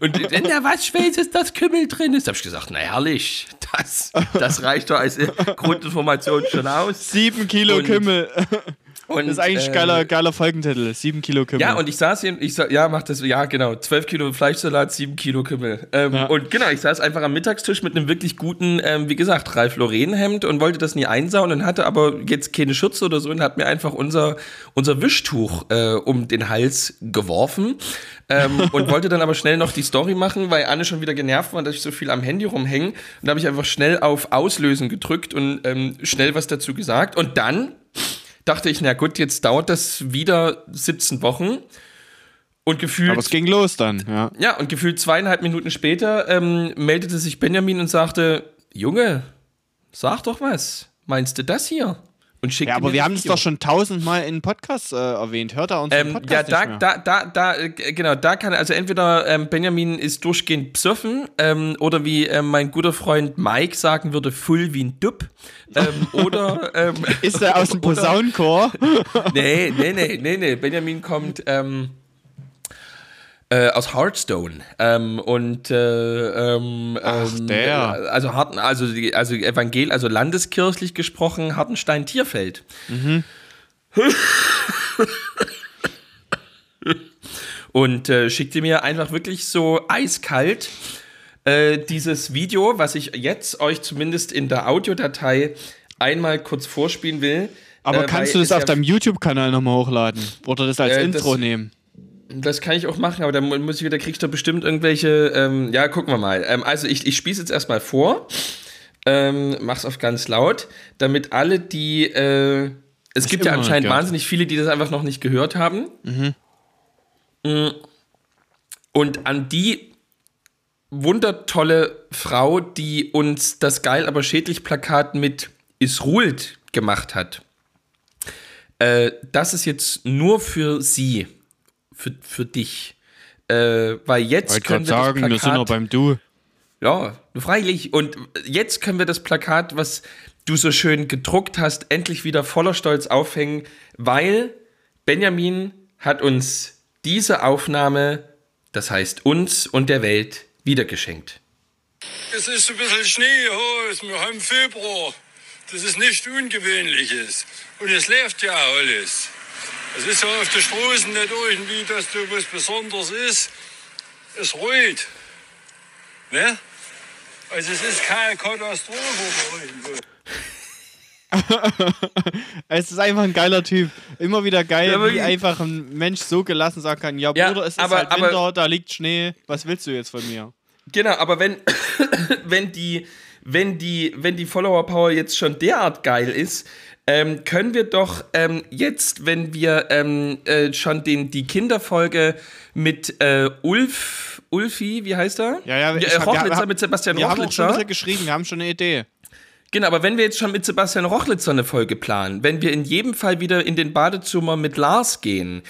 Und in der Waschschweiß ist das Kümmel drin. Ist habe ich gesagt, na herrlich, das, das reicht doch als Grundinformation schon aus. Sieben Kilo Und- Kümmel. Und, Das ist eigentlich ein äh, geiler, geiler Folgentitel. Sieben Kilo Kümmel. Ja, und ich saß hier, ich sa ja, mach das, ja, genau, 12 Kilo Fleischsalat, 7 Kilo Kümmel. Ähm, Ja. Und genau, ich saß einfach am Mittagstisch mit einem wirklich guten, ähm, wie gesagt, Ralf Lauren Hemd und wollte das nie einsauen und hatte aber jetzt keine Schürze oder so und hat mir einfach unser, unser Wischtuch äh, um den Hals geworfen. ähm, und wollte dann aber schnell noch die Story machen, weil Anne schon wieder genervt war, dass ich so viel am Handy rumhänge. Und da habe ich einfach schnell auf Auslösen gedrückt und ähm, schnell was dazu gesagt. Und dann dachte ich, na gut, jetzt dauert das wieder 17 Wochen. Und gefühlt, Aber es ging los dann, ja. ja, und gefühlt zweieinhalb Minuten später ähm, meldete sich Benjamin und sagte, Junge, sag doch was. Meinst du das hier? Und schickte Ja, aber wir haben es doch schon tausendmal in Podcast äh, erwähnt. Hört er unseren Ähm, ja, Podcast da, nicht mehr? da, da, da, äh, genau, da kann also entweder ähm, Benjamin ist durchgehend psoffen ähm, oder wie ähm, mein guter Freund Mike sagen würde, full wie ein Dupp. Ähm, oder ähm, Ist er aus dem Posaunenchor? Nee, nee, nee, nee, nee. Benjamin kommt ähm, äh, aus Hearthstone. Ähm, und äh, ähm, Ach, ähm, der. Also Harten, also, die, also Evangel, also landeskirchlich gesprochen, Hartenstein-Tierfeld. und äh, schickte mir einfach wirklich so eiskalt äh, dieses Video, was ich jetzt euch zumindest in der Audiodatei einmal kurz vorspielen will. Aber äh, kannst du das auf ja- deinem YouTube-Kanal nochmal hochladen? Oder das als Äh, Intro das- nehmen? Das kann ich auch machen, aber dann mu- muss ich wieder, kriegst du bestimmt irgendwelche, ähm, ja, gucken wir mal. Ähm, also ich, ich spieße jetzt erstmal vor, ähm, mach's auf ganz laut, damit alle, die, äh, es gibt ja anscheinend wahnsinnig viele, die das einfach noch nicht gehört haben. Mm. Und an die wundertolle Frau, die uns das geil, aber schädlich Plakat mit Is ruhlt gemacht hat. Äh, das ist jetzt nur für sie, für, für dich. Äh, weil jetzt Wollte können gerade wir das sagen, wir sind noch Plakat, beim Du. ja, freilich. Und jetzt können wir das Plakat, was du so schön gedruckt hast, endlich wieder voller Stolz aufhängen, weil Benjamin hat uns diese Aufnahme, das heißt uns und der Welt, wiedergeschenkt. Es ist ein bisschen Schnee, Haus. Wir haben Februar. Das ist nichts Ungewöhnliches. Und es läuft ja alles. Es ist ja auf der Straße nicht irgendwie, dass da was Besonderes ist. Es ruht. Ne? Also es ist keine Katastrophe. euch. Es ist einfach ein geiler Typ. Immer wieder geil, Ja, wie einfach ein Mensch so gelassen sagen kann: Ja, Ja, Bruder, es ist aber- halt aber- Winter, da liegt Schnee. Was willst du jetzt von mir? Genau, aber wenn, wenn die, wenn die, wenn die Follower Power jetzt schon derart geil ist, ähm, können wir doch ähm, jetzt, wenn wir ähm, äh, schon den, die Kinderfolge mit äh, Ulf, Ulfi, wie heißt er? Ja, ja, äh, ich hab- wir Rochlitzer haben- mit Sebastian Wir haben auch schon ein Rochlitzer. bisschen geschrieben, wir haben schon eine Idee. Genau, aber wenn wir jetzt schon mit Sebastian Rochlitzer eine Folge planen, wenn wir in jedem Fall wieder in den Badezimmer mit Lars gehen,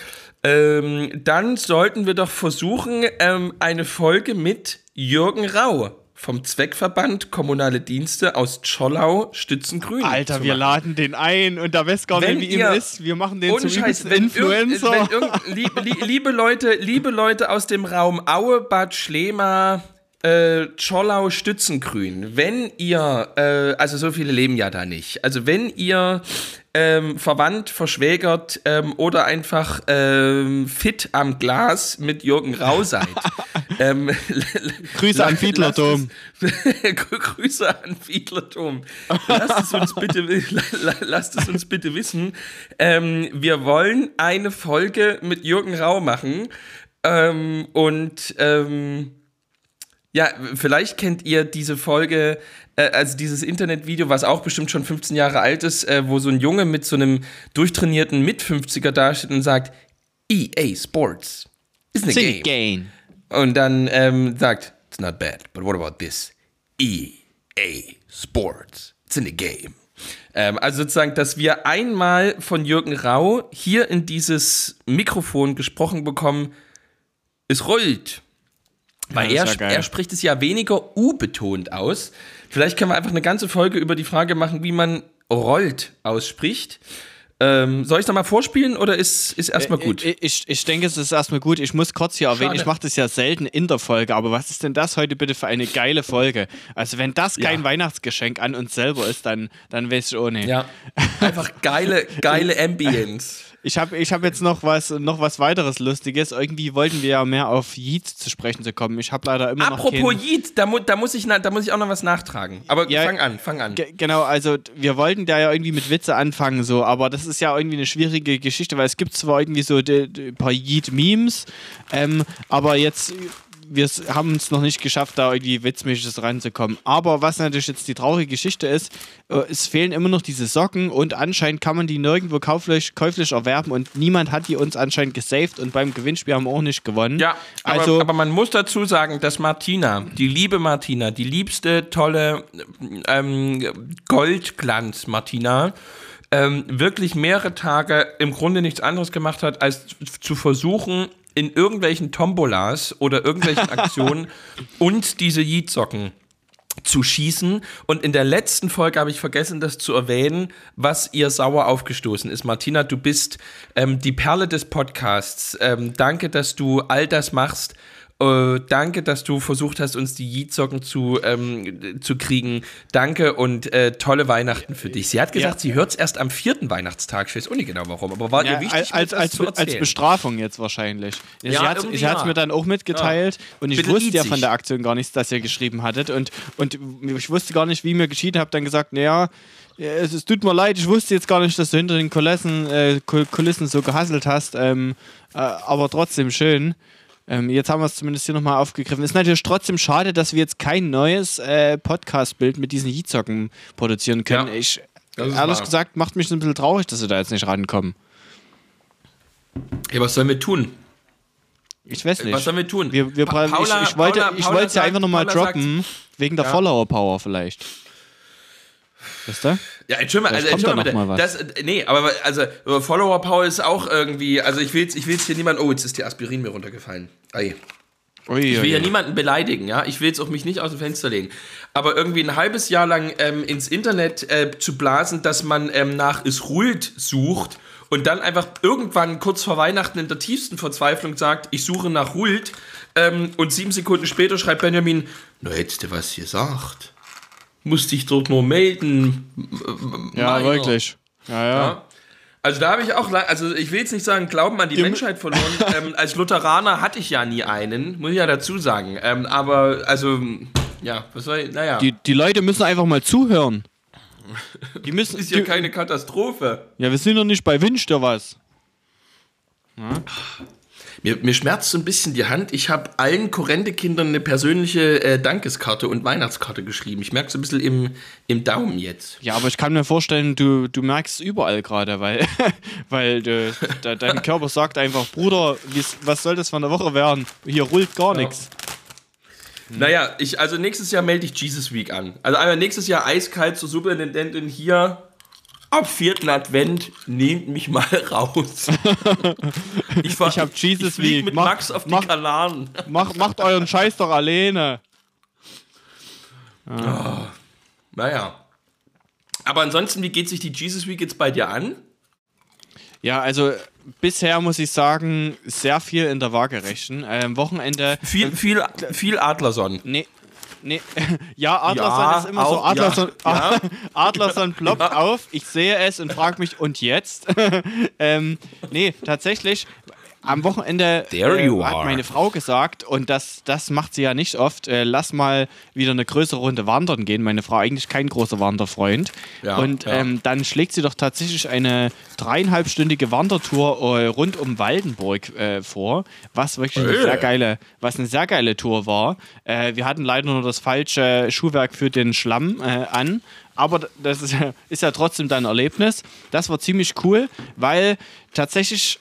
ähm, dann sollten wir doch versuchen, ähm, eine Folge mit Jürgen Rau vom Zweckverband Kommunale Dienste aus Zschollau Stützengrün. Alter, wir laden den ein und da weiß gar Wenn nicht, wie ihm ist. Wir machen den zum Scheiß, wenn, irgend, Influencer. wenn irgend, liebe, li- liebe Leute, liebe Leute aus dem Raum Aue, Bad Schlema, äh, Zschollau, Stützengrün, wenn ihr, äh, also so viele leben ja da nicht, also wenn ihr ähm, verwandt, verschwägert ähm, oder einfach ähm, fit am Glas mit Jürgen Rau seid, ähm, Grüße an es- Grüße an Fiedlerturm. Lasst es uns bitte, la- lasst es uns bitte wissen. Ähm, wir wollen eine Folge mit Jürgen Rau machen. Ähm, und ähm, ja, vielleicht kennt ihr diese Folge, äh, also dieses Internetvideo, was auch bestimmt schon 15 Jahre alt ist, äh, wo so ein Junge mit so einem durchtrainierten Mit-50er dasteht und sagt, EA Sports isn't a game. Gain. Und dann ähm, sagt, it's not bad, but what about this? EA Sports. It's in the game. Ähm, also sozusagen, dass wir einmal von Jürgen Rau hier in dieses Mikrofon gesprochen bekommen, es rollt. Weil Ja, er, er spricht es ja weniger U-betont aus. Vielleicht können wir einfach eine ganze Folge über die Frage machen, wie man rollt ausspricht. Ähm, soll ich da mal vorspielen oder ist, ist erstmal gut? Ich, ich, ich denke, es ist erstmal gut. Ich muss kurz hier erwähnen, Schade. ich mache das ja selten in der Folge, aber was ist denn das heute bitte für eine geile Folge? Also, wenn das kein Ja. Weihnachtsgeschenk an uns selber ist, dann, dann weiß ich auch nicht. ja. Einfach geile, geile Ambience. Ich habe ich hab jetzt noch was, noch was weiteres Lustiges. Irgendwie wollten wir ja mehr auf Yeet zu sprechen zu kommen. Ich habe leider immer noch Apropos Yeet, da, mu da, muss ich, da muss ich auch noch was nachtragen. Aber Ja. fang an, fang an. Ge- Genau, also wir wollten da ja irgendwie mit Witze anfangen, so, aber das ist ja irgendwie eine schwierige Geschichte, weil es gibt zwar irgendwie so ein paar Yeet-Memes, ähm, aber jetzt, wir haben es noch nicht geschafft, da irgendwie witzmäßiges ranzukommen. Aber was natürlich jetzt die traurige Geschichte ist, äh, es fehlen immer noch diese Socken und anscheinend kann man die nirgendwo kauflich, käuflich erwerben und niemand hat die uns anscheinend gesaved und beim Gewinnspiel haben wir auch nicht gewonnen. Ja, aber, also aber man muss dazu sagen, dass Martina, die liebe Martina, die liebste, tolle ähm, Goldglanz Martina, ähm, wirklich mehrere Tage im Grunde nichts anderes gemacht hat, als zu versuchen, in irgendwelchen Tombolas oder irgendwelchen Aktionen uns diese Yeet-Socken zu schießen. Und in der letzten Folge habe ich vergessen, das zu erwähnen, was ihr sauer aufgestoßen ist. Martina, du bist ähm, die Perle des Podcasts. Ähm, danke, dass du all das machst. Äh, danke, dass du versucht hast, uns die Yeet-Socken zu, ähm, zu kriegen. Danke und äh, tolle Weihnachten für dich. Sie hat gesagt, Ja. sie hört es erst am vierten Weihnachtstag. Ich weiß auch nicht genau warum, aber war Ja, ihr wichtig, als, als, als. Bestrafung jetzt wahrscheinlich. Ja, sie hat ja. mir dann auch mitgeteilt und ich Bisschen wusste ja von der Aktion gar nichts, dass ihr geschrieben hattet und, und ich wusste gar nicht, wie mir geschieden habt, dann gesagt, naja, es, es tut mir leid, ich wusste jetzt gar nicht, dass du hinter den Kulissen, äh, Kul- Kulissen so gehasselt hast, ähm, äh, aber trotzdem schön. Ähm, jetzt haben wir es zumindest hier nochmal aufgegriffen. Ist natürlich trotzdem schade, dass wir jetzt kein neues äh, Podcast-Bild mit diesen Heatsocken produzieren können. Ja, ich, ehrlich wahr. gesagt, macht mich ein bisschen traurig, dass wir da jetzt nicht rankommen. Ja, was sollen wir tun? Ich weiß nicht. Was sollen wir tun? Wir, wir, Pa- ich, Paula- ich wollte Paula- ich Paula es ja einfach nochmal Paula sagt- droppen, wegen der Ja. Follower-Power vielleicht. Wisst ihr? Ja, entschuldige mal, also, Vielleicht kommt da entschuldige noch mal, mal was. das, äh, nee, aber also äh, Follower Power ist auch irgendwie, also ich will ich will's hier niemand, oh, jetzt ist die Aspirin mir runtergefallen. Ei. Ui, Ich will ja niemanden beleidigen, ja. Ich will jetzt auch mich nicht aus dem Fenster legen. Aber irgendwie ein halbes Jahr lang ähm, ins Internet äh, zu blasen, dass man ähm, nach Es ruht sucht und dann einfach irgendwann kurz vor Weihnachten in der tiefsten Verzweiflung sagt, ich suche nach Hult ähm, und sieben Sekunden später schreibt Benjamin, na hättest du was gesagt. Musste ich dort nur melden. Ja, Meiner. wirklich. Ja, ja. Ja. Also da habe ich auch, also ich will jetzt nicht sagen, Glauben an die Menschheit verloren. ähm, als Lutheraner hatte ich ja nie einen, muss ich ja dazu sagen. Ähm, aber, also, ja, was soll ich, naja. Die, die Leute müssen einfach mal zuhören. Die müssen. ist ja keine Katastrophe. ja, wir sind doch nicht bei Wünsch dir was. Mir, mir schmerzt so ein bisschen die Hand. Ich habe allen Korrente-Kindern eine persönliche äh, Dankeskarte und Weihnachtskarte geschrieben. Ich merke so ein bisschen im, im Daumen jetzt. Ja, aber ich kann mir vorstellen, du, du merkst es überall gerade, weil, weil du, de, dein Körper sagt einfach, Bruder, was soll das von der Woche werden? Hier rullt gar nichts. Naja, ich, also nächstes Jahr melde ich Jesus Week an. Also einmal nächstes Jahr eiskalt zur Superintendentin hier. Ab vierten Advent nehmt mich mal raus. Ich, Ich hab Jesus ich flieg mit Mach- Max auf die mach- Kanaren. Mach, macht euren Scheiß doch alleine. Naja. Aber ansonsten, wie geht sich die Jesus Week jetzt bei dir an? Ja, also bisher muss ich sagen, sehr viel in der Waagerechten. Äh, am Wochenende. Viel, viel, viel Adlerson. Nee. Nee, ja, Adlerson Ja, ist immer so. auch, Adlerson, ja, Adlerson ploppt auf, ich sehe es und frage mich, und jetzt? ähm, nee, tatsächlich, am Wochenende you hat are. meine Frau gesagt, und das, das macht sie ja nicht oft, äh, lass mal wieder eine größere Runde wandern gehen. Meine Frau eigentlich kein großer Wanderfreund. Ja, und ja. Ähm, dann schlägt sie doch tatsächlich eine dreieinhalbstündige Wandertour äh, rund um Waldenburg äh, vor, was wirklich eine Äh. sehr geile, was eine sehr geile Tour war. Äh, wir hatten leider nur das falsche Schuhwerk für den Schlamm äh, an. Aber das ist, ist ja trotzdem dein Erlebnis. Das war ziemlich cool, weil tatsächlich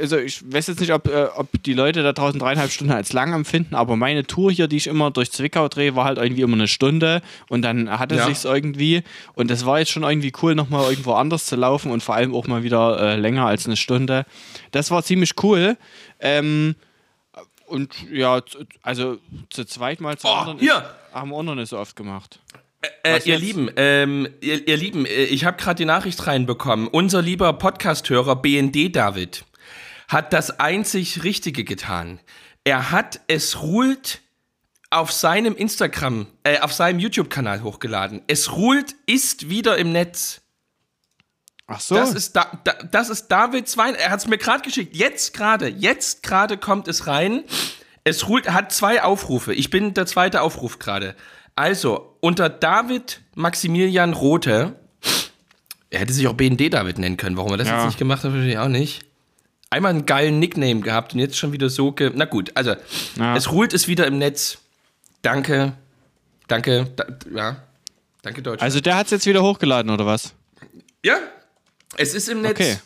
also ich weiß jetzt nicht, ob, äh, ob die Leute da draußen dreieinhalb Stunden als lang empfinden, aber meine Tour hier, die ich immer durch Zwickau drehe, war halt irgendwie immer eine Stunde und dann hatte Ja. sich's irgendwie und das war jetzt schon irgendwie cool, nochmal irgendwo anders zu laufen und vor allem auch mal wieder äh, länger als eine Stunde. Das war ziemlich cool. Ähm, und ja, also zu zweit mal zu Oh, anderen ist- haben wir auch noch nicht so oft gemacht. Äh, Was ihr? Lieben, ähm, ihr, ihr Lieben, äh, ich habe gerade die Nachricht reinbekommen. Unser lieber Podcasthörer BND David hat das einzig Richtige getan. Er hat es ruht auf seinem Instagram, äh, auf seinem YouTube-Kanal hochgeladen. Es ruht ist wieder im Netz. Ach so. Das ist, da, da, das ist Davids Wein. Er hat es mir gerade geschickt. Jetzt gerade, jetzt gerade kommt es rein. Es ruht, hat zwei Aufrufe. Ich bin der zweite Aufruf gerade. Also, unter David Maximilian Rote, er hätte sich auch BND David nennen können. Warum er das Ja. jetzt nicht gemacht hat, verstehe ich auch nicht. Einmal einen geilen Nickname gehabt und jetzt schon wieder so. Ge Na gut, also, Ja. es ruht es wieder im Netz. Danke. Danke. Da, ja. Danke, Deutschland. also der hat es jetzt wieder hochgeladen, oder was? Ja, es ist im Netz. Okay.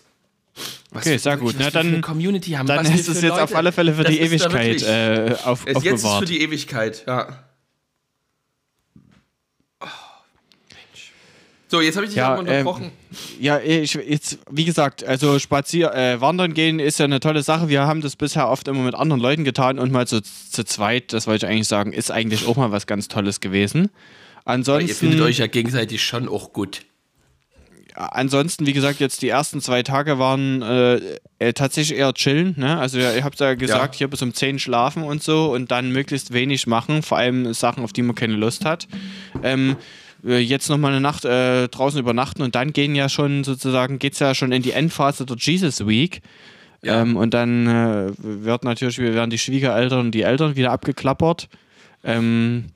Was Okay, sehr gut. Na, dann- Community haben. Dann ist es jetzt auf Leute- alle Fälle für Das die Ewigkeit äh, auf, es, jetzt ist es aufbewahrt. für die Ewigkeit, ja. Oh, Mensch. So, jetzt habe ich dich Ja, auch ähm, unterbrochen. Ja, ich, jetzt, wie gesagt, also spazier, äh, wandern gehen ist ja eine tolle Sache. Wir haben das bisher oft immer mit anderen Leuten getan und mal so zu zweit, das wollte ich eigentlich sagen, ist eigentlich auch mal was ganz Tolles gewesen. Ansonsten, Ihr findet euch ja gegenseitig schon auch gut. ansonsten, wie gesagt, jetzt die ersten zwei Tage waren äh, äh, tatsächlich eher chillen. Ne? Also ihr habt ja gesagt, Ja. hier bis um 10 schlafen und so und dann möglichst wenig machen, vor allem Sachen, auf die man keine Lust hat. Ähm, äh, jetzt nochmal eine Nacht äh, draußen übernachten und dann gehen ja schon sozusagen, geht es ja schon in die Endphase der Jesus Week. Ja. Ähm, und dann äh, wird natürlich, wir werden die Schwiegereltern und die Eltern wieder abgeklappert. Ähm,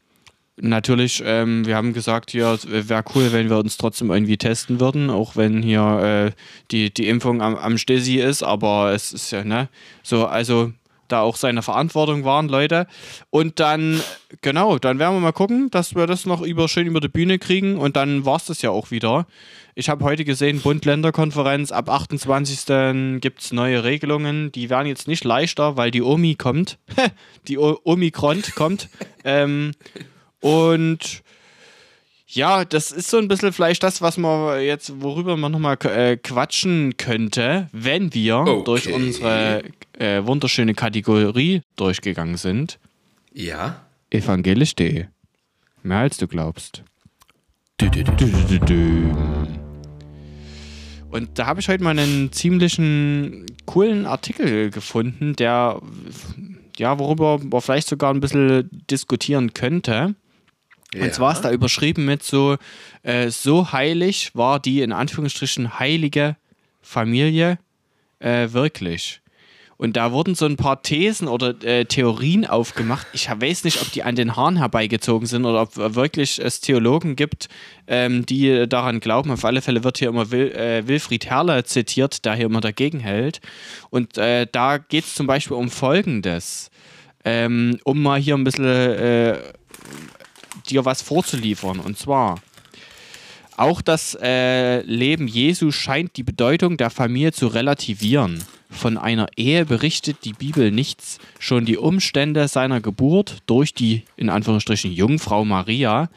natürlich, ähm, wir haben gesagt, hier wäre cool, wenn wir uns trotzdem irgendwie testen würden, auch wenn hier äh, die, die Impfung am, am Stesi ist, aber es ist ja, ne, so, also da auch seine Verantwortung waren, Leute. Und dann, genau, dann werden wir mal gucken, dass wir das noch über, schön über die Bühne kriegen und dann war es das ja auch wieder. Ich habe heute gesehen, Bund-Länder-Konferenz, ab 28. gibt es neue Regelungen. Die werden jetzt nicht leichter, weil die Omi kommt. die o Omikron kommt. ähm, und ja, das ist so ein bisschen vielleicht das, was man jetzt, worüber man nochmal äh, quatschen könnte, wenn wir Okay. durch unsere äh, wunderschöne Kategorie durchgegangen sind. Ja. Evangelisch.de. Mehr als du glaubst. Und da habe ich heute mal einen ziemlichen coolen Artikel gefunden, der, ja, worüber man vielleicht sogar ein bisschen diskutieren könnte. Und zwar ist da überschrieben mit so, äh, so heilig war die in Anführungsstrichen heilige Familie äh, wirklich. Und da wurden so ein paar Thesen oder äh, Theorien aufgemacht. Ich weiß nicht, ob die an den Haaren herbeigezogen sind oder ob wirklich es Theologen gibt, ähm, die daran glauben. Auf alle Fälle wird hier immer Wil äh, Wilfried Herrle zitiert, der hier immer dagegen hält. Und äh, da geht es zum Beispiel um Folgendes. Ähm, um mal hier ein bisschen äh, dir was vorzuliefern. Und zwar, auch das äh, Leben Jesu scheint die Bedeutung der Familie zu relativieren. Von einer Ehe berichtet die Bibel nichts. Schon die Umstände seiner Geburt durch die, in Anführungsstrichen, Jungfrau Maria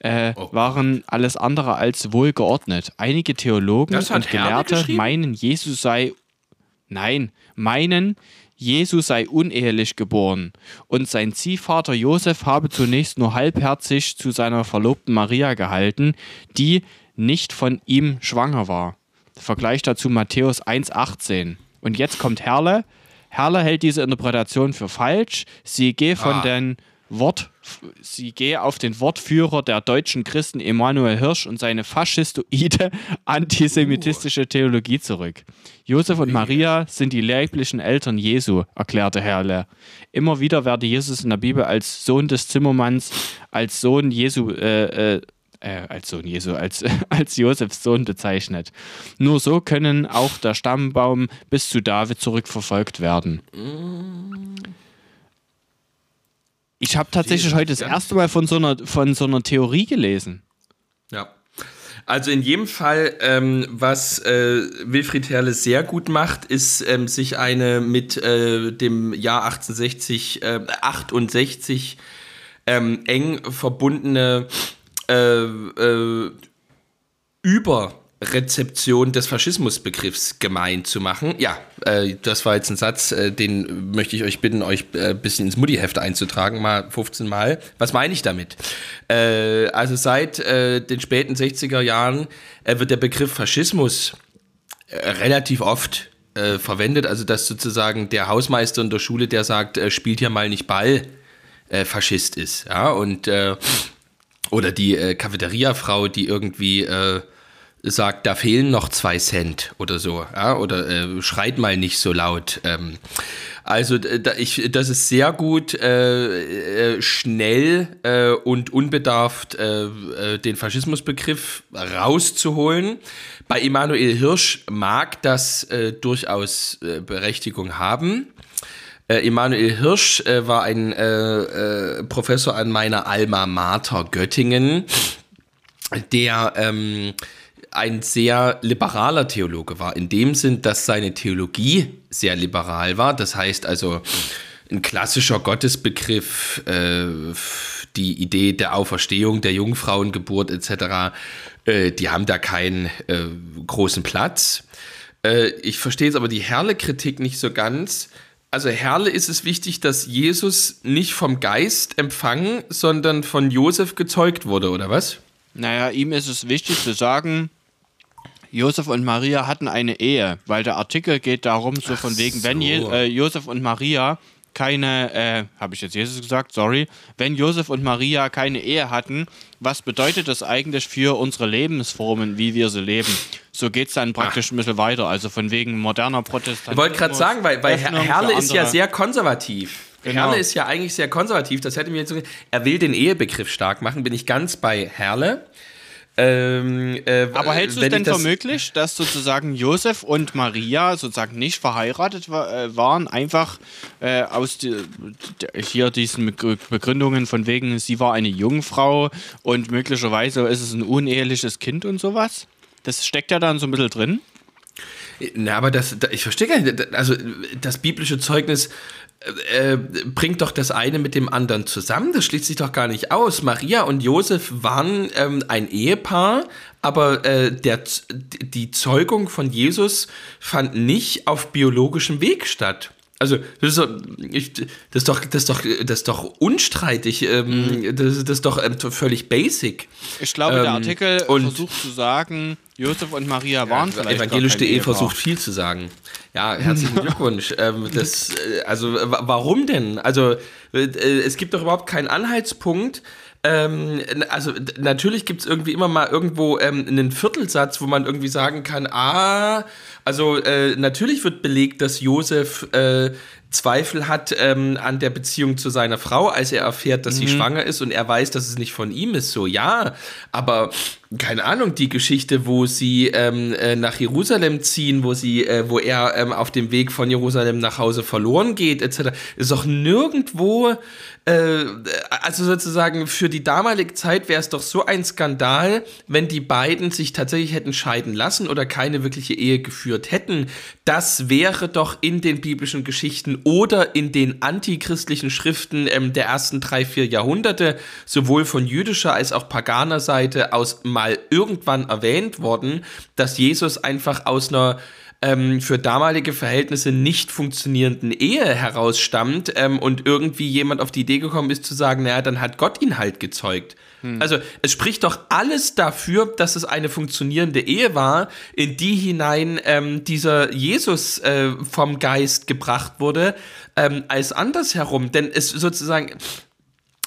äh, Oh waren alles andere als wohlgeordnet. Einige Theologen und Gelehrte meinen, Jesus sei Nein, meinen, Jesus sei unehelich geboren und sein Ziehvater Josef habe zunächst nur halbherzig zu seiner Verlobten Maria gehalten, die nicht von ihm schwanger war. Vergleich dazu Matthäus 1,18. Und jetzt kommt Herle. Herle hält diese Interpretation für falsch. Sie gehe von Ah. den Wort, sie gehe auf den Wortführer der deutschen Christen Emanuel Hirsch und seine faschistoide antisemitistische Theologie zurück. Josef und Maria sind die leiblichen Eltern Jesu, erklärte Herle. Immer wieder werde Jesus in der Bibel als Sohn des Zimmermanns, als Sohn Jesu, äh, äh, äh, als Sohn Jesu, als, als Josefs Sohn bezeichnet. Nur so können auch der Stammbaum bis zu David zurückverfolgt werden. Ich habe tatsächlich heute das erste Mal von so einer, von so einer Theorie gelesen. Ja. Also in jedem Fall, ähm, was äh, Wilfried Herle sehr gut macht, ist ähm, sich eine mit äh, dem Jahr 1860, äh, 68 ähm, eng verbundene äh, äh, über Rezeption des Faschismusbegriffs gemein zu machen. Ja, äh, das war jetzt ein Satz, äh, den möchte ich euch bitten, euch äh, ein bisschen ins Mutti-Heft einzutragen, mal 15 Mal. Was meine ich damit? Äh, also seit äh, den späten 60er Jahren äh, wird der Begriff Faschismus relativ oft verwendet. Also dass sozusagen der Hausmeister in der Schule, der sagt, spielt hier mal nicht Ball, Faschist ist. Ja, und oder die Cafeteria-Frau, die irgendwie sagt, da fehlen noch zwei Cent oder so, ja, oder äh, schreit mal nicht so laut. Ähm, also da, ich, das ist sehr gut, äh, äh, schnell äh, und unbedarft äh, äh, den Faschismusbegriff rauszuholen. Bei Emanuel Hirsch mag das durchaus Berechtigung haben. Emanuel Hirsch war ein Professor an meiner Alma Mater Göttingen, der ähm, ein sehr liberaler Theologe war, in dem Sinn, dass seine Theologie sehr liberal war. Das heißt also, ein klassischer Gottesbegriff, äh, die Idee der Auferstehung, der Jungfrauengeburt etc., äh, die haben da keinen äh, großen Platz. Äh, ich verstehe jetzt aber die Herle-Kritik nicht so ganz. Also Herle ist es wichtig, dass Jesus nicht vom Geist empfangen, sondern von Josef gezeugt wurde, oder was? Naja, ihm ist es wichtig zu sagen, Josef und Maria hatten eine Ehe, weil der Artikel geht darum, so von wegen, so. wenn Je äh, Josef und Maria keine, äh, habe ich jetzt Jesus gesagt, sorry, wenn Josef und Maria keine Ehe hatten, was bedeutet das eigentlich für unsere Lebensformen, wie wir sie leben? So geht es dann praktisch Ach. ein bisschen weiter, also von wegen moderner Protestantismus. Ich wollte gerade sagen, weil, weil Herle ist ja sehr konservativ. Genau. Herle ist ja eigentlich sehr konservativ, das hätte mir jetzt Er will den Ehebegriff stark machen, bin ich ganz bei Herle. Ähm, äh, Aber hältst du es denn für möglich, dass sozusagen Josef und Maria sozusagen nicht verheiratet äh, waren, einfach äh, aus die, hier diesen Begründungen von wegen, sie war eine Jungfrau und möglicherweise ist es ein uneheliches Kind und sowas? Das steckt ja dann so ein bisschen drin. Na, aber das, ich verstehe gar nicht, also das biblische Zeugnis äh, bringt doch das eine mit dem anderen zusammen. Das schließt sich doch gar nicht aus. Maria und Josef waren ähm, ein Ehepaar, aber äh, der, die Zeugung von Jesus fand nicht auf biologischem Weg statt. Also, das ist, doch, ich, das ist, doch, das ist, doch, das ist doch unstreitig. Ähm, mhm. das, das, ist doch ähm, völlig basic. Ich glaube, ähm, der Artikel versucht zu sagen, Josef und Maria waren ja, vielleicht. Evangelisch.de versucht viel zu sagen. Ja, herzlichen Glückwunsch. ähm, das, äh, also, warum denn? Also, äh, es gibt doch überhaupt keinen Anhaltspunkt. Ähm, also natürlich gibt es irgendwie immer mal irgendwo ähm, einen Viertelsatz, wo man irgendwie sagen kann, ah, also äh, natürlich wird belegt, dass Josef äh, Zweifel hat ähm, an der Beziehung zu seiner Frau, als er erfährt, dass mhm. sie schwanger ist und er weiß, dass es nicht von ihm ist. So, ja, aber keine Ahnung, die Geschichte, wo sie ähm, äh, nach Jerusalem ziehen, wo sie, äh, wo er ähm, auf dem Weg von Jerusalem nach Hause verloren geht, etc., ist doch nirgendwo äh, also sozusagen für die damalige Zeit wäre es doch so ein Skandal, wenn die beiden sich tatsächlich hätten scheiden lassen oder keine wirkliche Ehe geführt hätten. Das wäre doch in den biblischen Geschichten oder in den antichristlichen Schriften ähm, der ersten drei, vier Jahrhunderte, sowohl von jüdischer als auch paganer Seite aus mal irgendwann erwähnt worden, dass Jesus einfach aus einer ähm, für damalige Verhältnisse nicht funktionierenden Ehe herausstammt ähm, und irgendwie jemand auf die Idee gekommen ist zu sagen, naja, dann hat Gott ihn halt gezeugt. Hm. Also es spricht doch alles dafür, dass es eine funktionierende Ehe war, in die hinein ähm, dieser Jesus äh, vom Geist gebracht wurde, ähm, als andersherum. Denn es sozusagen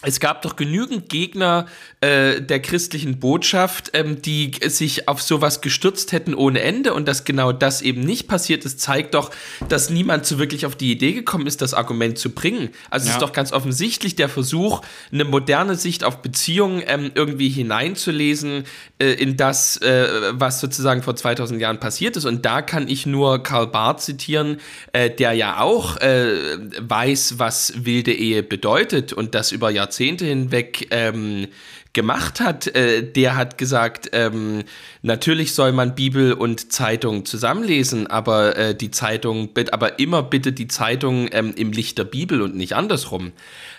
es gab doch genügend Gegner äh, der christlichen Botschaft, ähm, die sich auf sowas gestürzt hätten ohne Ende und dass genau das eben nicht passiert ist, zeigt doch, dass niemand so wirklich auf die Idee gekommen ist, das Argument zu bringen. Also ja. es ist doch ganz offensichtlich der Versuch, eine moderne Sicht auf Beziehungen ähm, irgendwie hineinzulesen äh, in das, äh, was sozusagen vor 2000 Jahren passiert ist. Und da kann ich nur Karl Barth zitieren, äh, der ja auch äh, weiß, was wilde Ehe bedeutet und das über Jahrzehnte Jahrzehnte hinweg ähm, gemacht hat, äh, der hat gesagt, ähm, natürlich soll man Bibel und Zeitung zusammenlesen, aber äh, die Zeitung, aber immer bitte die Zeitung ähm, im Licht der Bibel und nicht andersrum.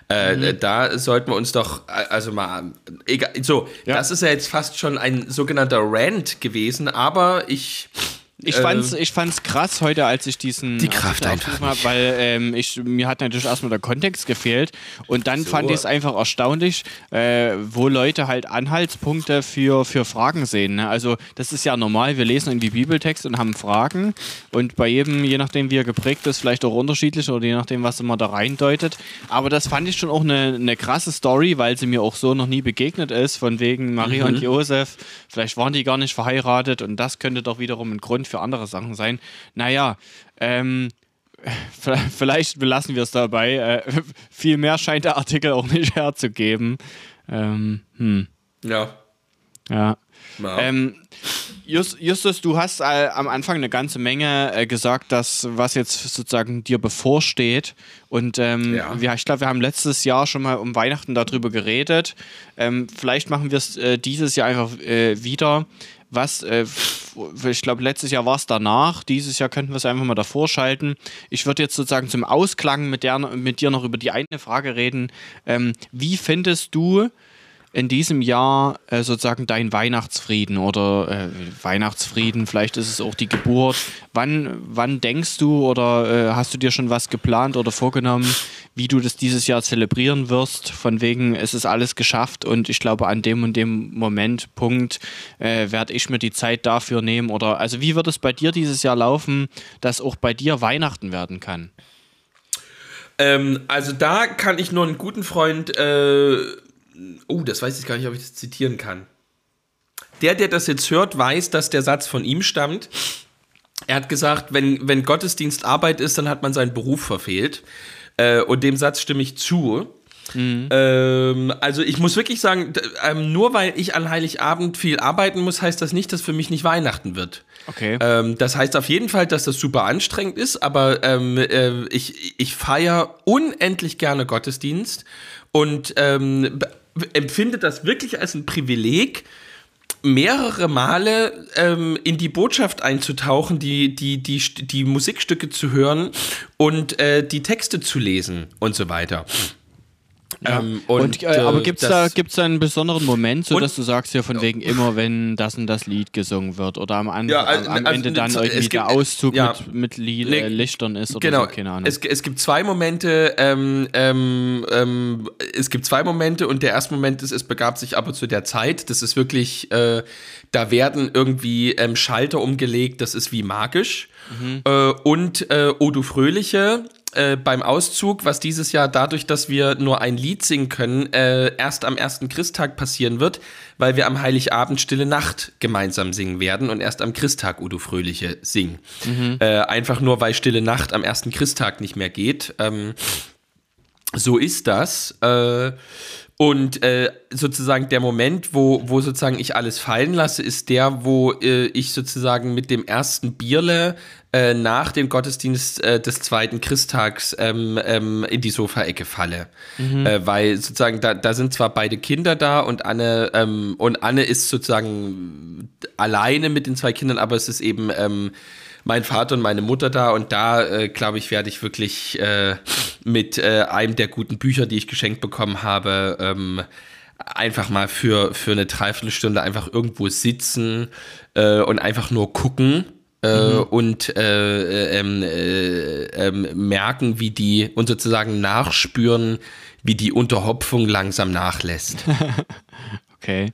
Äh, mhm. Da sollten wir uns doch, äh, also mal, egal, so, ja. das ist ja jetzt fast schon ein sogenannter Rant gewesen, aber ich ich fand's, äh, ich fand's krass heute, als ich diesen die Kraft einfach habe, weil ähm, ich, mir hat natürlich erstmal der Kontext gefehlt und dann so. fand ich es einfach erstaunlich, äh, wo Leute halt Anhaltspunkte für, für Fragen sehen. Ne? Also das ist ja normal, wir lesen irgendwie Bibeltext und haben Fragen und bei jedem, je nachdem wie er geprägt ist, vielleicht auch unterschiedlich oder je nachdem, was immer da reindeutet. Aber das fand ich schon auch eine, eine krasse Story, weil sie mir auch so noch nie begegnet ist, von wegen Maria mhm. und Josef. Vielleicht waren die gar nicht verheiratet und das könnte doch wiederum ein Grund für andere Sachen sein. Naja, ähm, vielleicht belassen wir es dabei. Äh, viel mehr scheint der Artikel auch nicht herzugeben. Ähm, hm. Ja. Ja. Ähm, Just, Justus, du hast äh, am Anfang eine ganze Menge äh, gesagt, dass was jetzt sozusagen dir bevorsteht. Und ähm, ja. wir, ich glaube, wir haben letztes Jahr schon mal um Weihnachten darüber geredet. Ähm, vielleicht machen wir es äh, dieses Jahr einfach äh, wieder was, äh, ich glaube, letztes Jahr war es danach, dieses Jahr könnten wir es einfach mal davor schalten. Ich würde jetzt sozusagen zum Ausklang mit, der, mit dir noch über die eine Frage reden. Ähm, wie findest du in diesem Jahr äh, sozusagen dein Weihnachtsfrieden oder äh, Weihnachtsfrieden, vielleicht ist es auch die Geburt. Wann, wann denkst du oder äh, hast du dir schon was geplant oder vorgenommen, wie du das dieses Jahr zelebrieren wirst? Von wegen, es ist alles geschafft und ich glaube, an dem und dem Moment, Punkt, äh, werde ich mir die Zeit dafür nehmen oder also wie wird es bei dir dieses Jahr laufen, dass auch bei dir Weihnachten werden kann? Ähm, also da kann ich nur einen guten Freund äh, Oh, das weiß ich gar nicht, ob ich das zitieren kann. Der, der das jetzt hört, weiß, dass der Satz von ihm stammt. Er hat gesagt, wenn, wenn Gottesdienst Arbeit ist, dann hat man seinen Beruf verfehlt. Äh, und dem Satz stimme ich zu. Mhm. Ähm, also ich muss wirklich sagen, ähm, nur weil ich an Heiligabend viel arbeiten muss, heißt das nicht, dass für mich nicht Weihnachten wird. Okay. Ähm, das heißt auf jeden Fall, dass das super anstrengend ist, aber ähm, äh, ich, ich feiere unendlich gerne Gottesdienst und ähm, empfinde das wirklich als ein Privileg, mehrere Male ähm, in die Botschaft einzutauchen, die, die, die, die Musikstücke zu hören und äh, die Texte zu lesen und so weiter. Ja. Ähm, und, und äh, aber gibt es da, gibt's da einen besonderen Moment, so dass du sagst ja von wegen immer, wenn das und das Lied gesungen wird oder am, an, ja, also, am Ende also, dann irgendwie gibt, der Auszug ja, mit, mit Lied, äh, Lichtern ist oder genau, so, keine Ahnung. Es, es gibt zwei Momente, ähm, ähm, ähm, es gibt zwei Momente und der erste Moment ist, es begab sich aber zu der Zeit, das ist wirklich, äh, da werden irgendwie ähm, Schalter umgelegt, das ist wie magisch. Mhm. Äh, und äh, O du Fröhliche, äh, beim Auszug, was dieses Jahr dadurch, dass wir nur ein Lied singen können, äh, erst am ersten Christtag passieren wird, weil wir am Heiligabend Stille Nacht gemeinsam singen werden und erst am Christtag Udo Fröhliche singen. Mhm. Äh, einfach nur, weil Stille Nacht am ersten Christtag nicht mehr geht. Ähm, so ist das. Äh, und äh, sozusagen der Moment, wo, wo sozusagen ich alles fallen lasse, ist der, wo äh, ich sozusagen mit dem ersten Bierle äh, nach dem Gottesdienst äh, des zweiten Christtags ähm, ähm, in die Sofaecke falle. Mhm. Äh, weil sozusagen da, da sind zwar beide Kinder da und Anne ähm, und Anne ist sozusagen alleine mit den zwei Kindern, aber es ist eben ähm, mein Vater und meine Mutter da und da, glaube ich, werde ich wirklich mit äh, einem der guten Bücher, die ich geschenkt bekommen habe, ähm, einfach mal für, für eine Dreiviertelstunde einfach irgendwo sitzen äh, und einfach nur gucken. Äh, mhm. Und äh, ähm, ähm, merken, wie die und sozusagen nachspüren, wie die Unterhopfung langsam nachlässt. okay.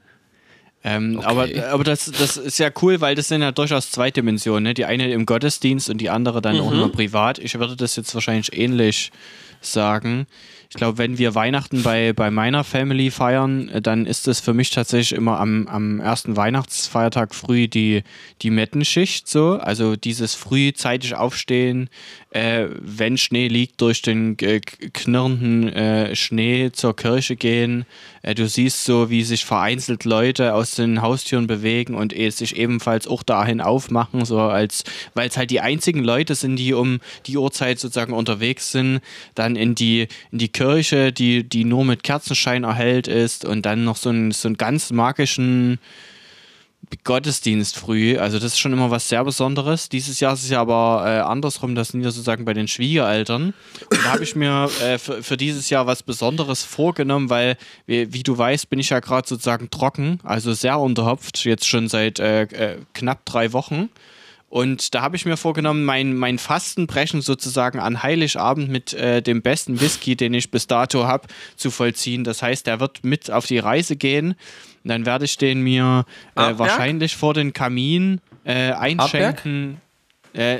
Ähm, okay. Aber, aber das, das ist ja cool, weil das sind ja durchaus zwei Dimensionen. Ne? Die eine im Gottesdienst und die andere dann mhm. auch nur privat. Ich würde das jetzt wahrscheinlich ähnlich sagen. Ich glaube, wenn wir Weihnachten bei, bei meiner Family feiern, äh, dann ist es für mich tatsächlich immer am, am ersten Weihnachtsfeiertag früh die, die Mettenschicht so. Also dieses frühzeitig aufstehen, äh, wenn Schnee liegt, durch den äh, knirrenden äh, Schnee zur Kirche gehen. Äh, du siehst so, wie sich vereinzelt Leute aus den Haustüren bewegen und es sich ebenfalls auch dahin aufmachen, so als, weil es halt die einzigen Leute sind, die um die Uhrzeit sozusagen unterwegs sind. Dann dann in die, in die Kirche, die, die nur mit Kerzenschein erhellt ist und dann noch so einen, so einen ganz magischen Gottesdienst früh. Also das ist schon immer was sehr Besonderes. Dieses Jahr ist es ja aber äh, andersrum, das sind ja sozusagen bei den Schwiegereltern. Und da habe ich mir äh, für, dieses Jahr was Besonderes vorgenommen, weil, wie, wie du weißt, bin ich ja gerade sozusagen trocken, also sehr unterhopft, jetzt schon seit äh, äh, knapp drei Wochen. Und da habe ich mir vorgenommen, mein, mein Fastenbrechen sozusagen an Heiligabend mit äh, dem besten Whisky, den ich bis dato habe, zu vollziehen. Das heißt, der wird mit auf die Reise gehen. Und dann werde ich den mir äh, wahrscheinlich vor den Kamin äh, einschenken. Äh,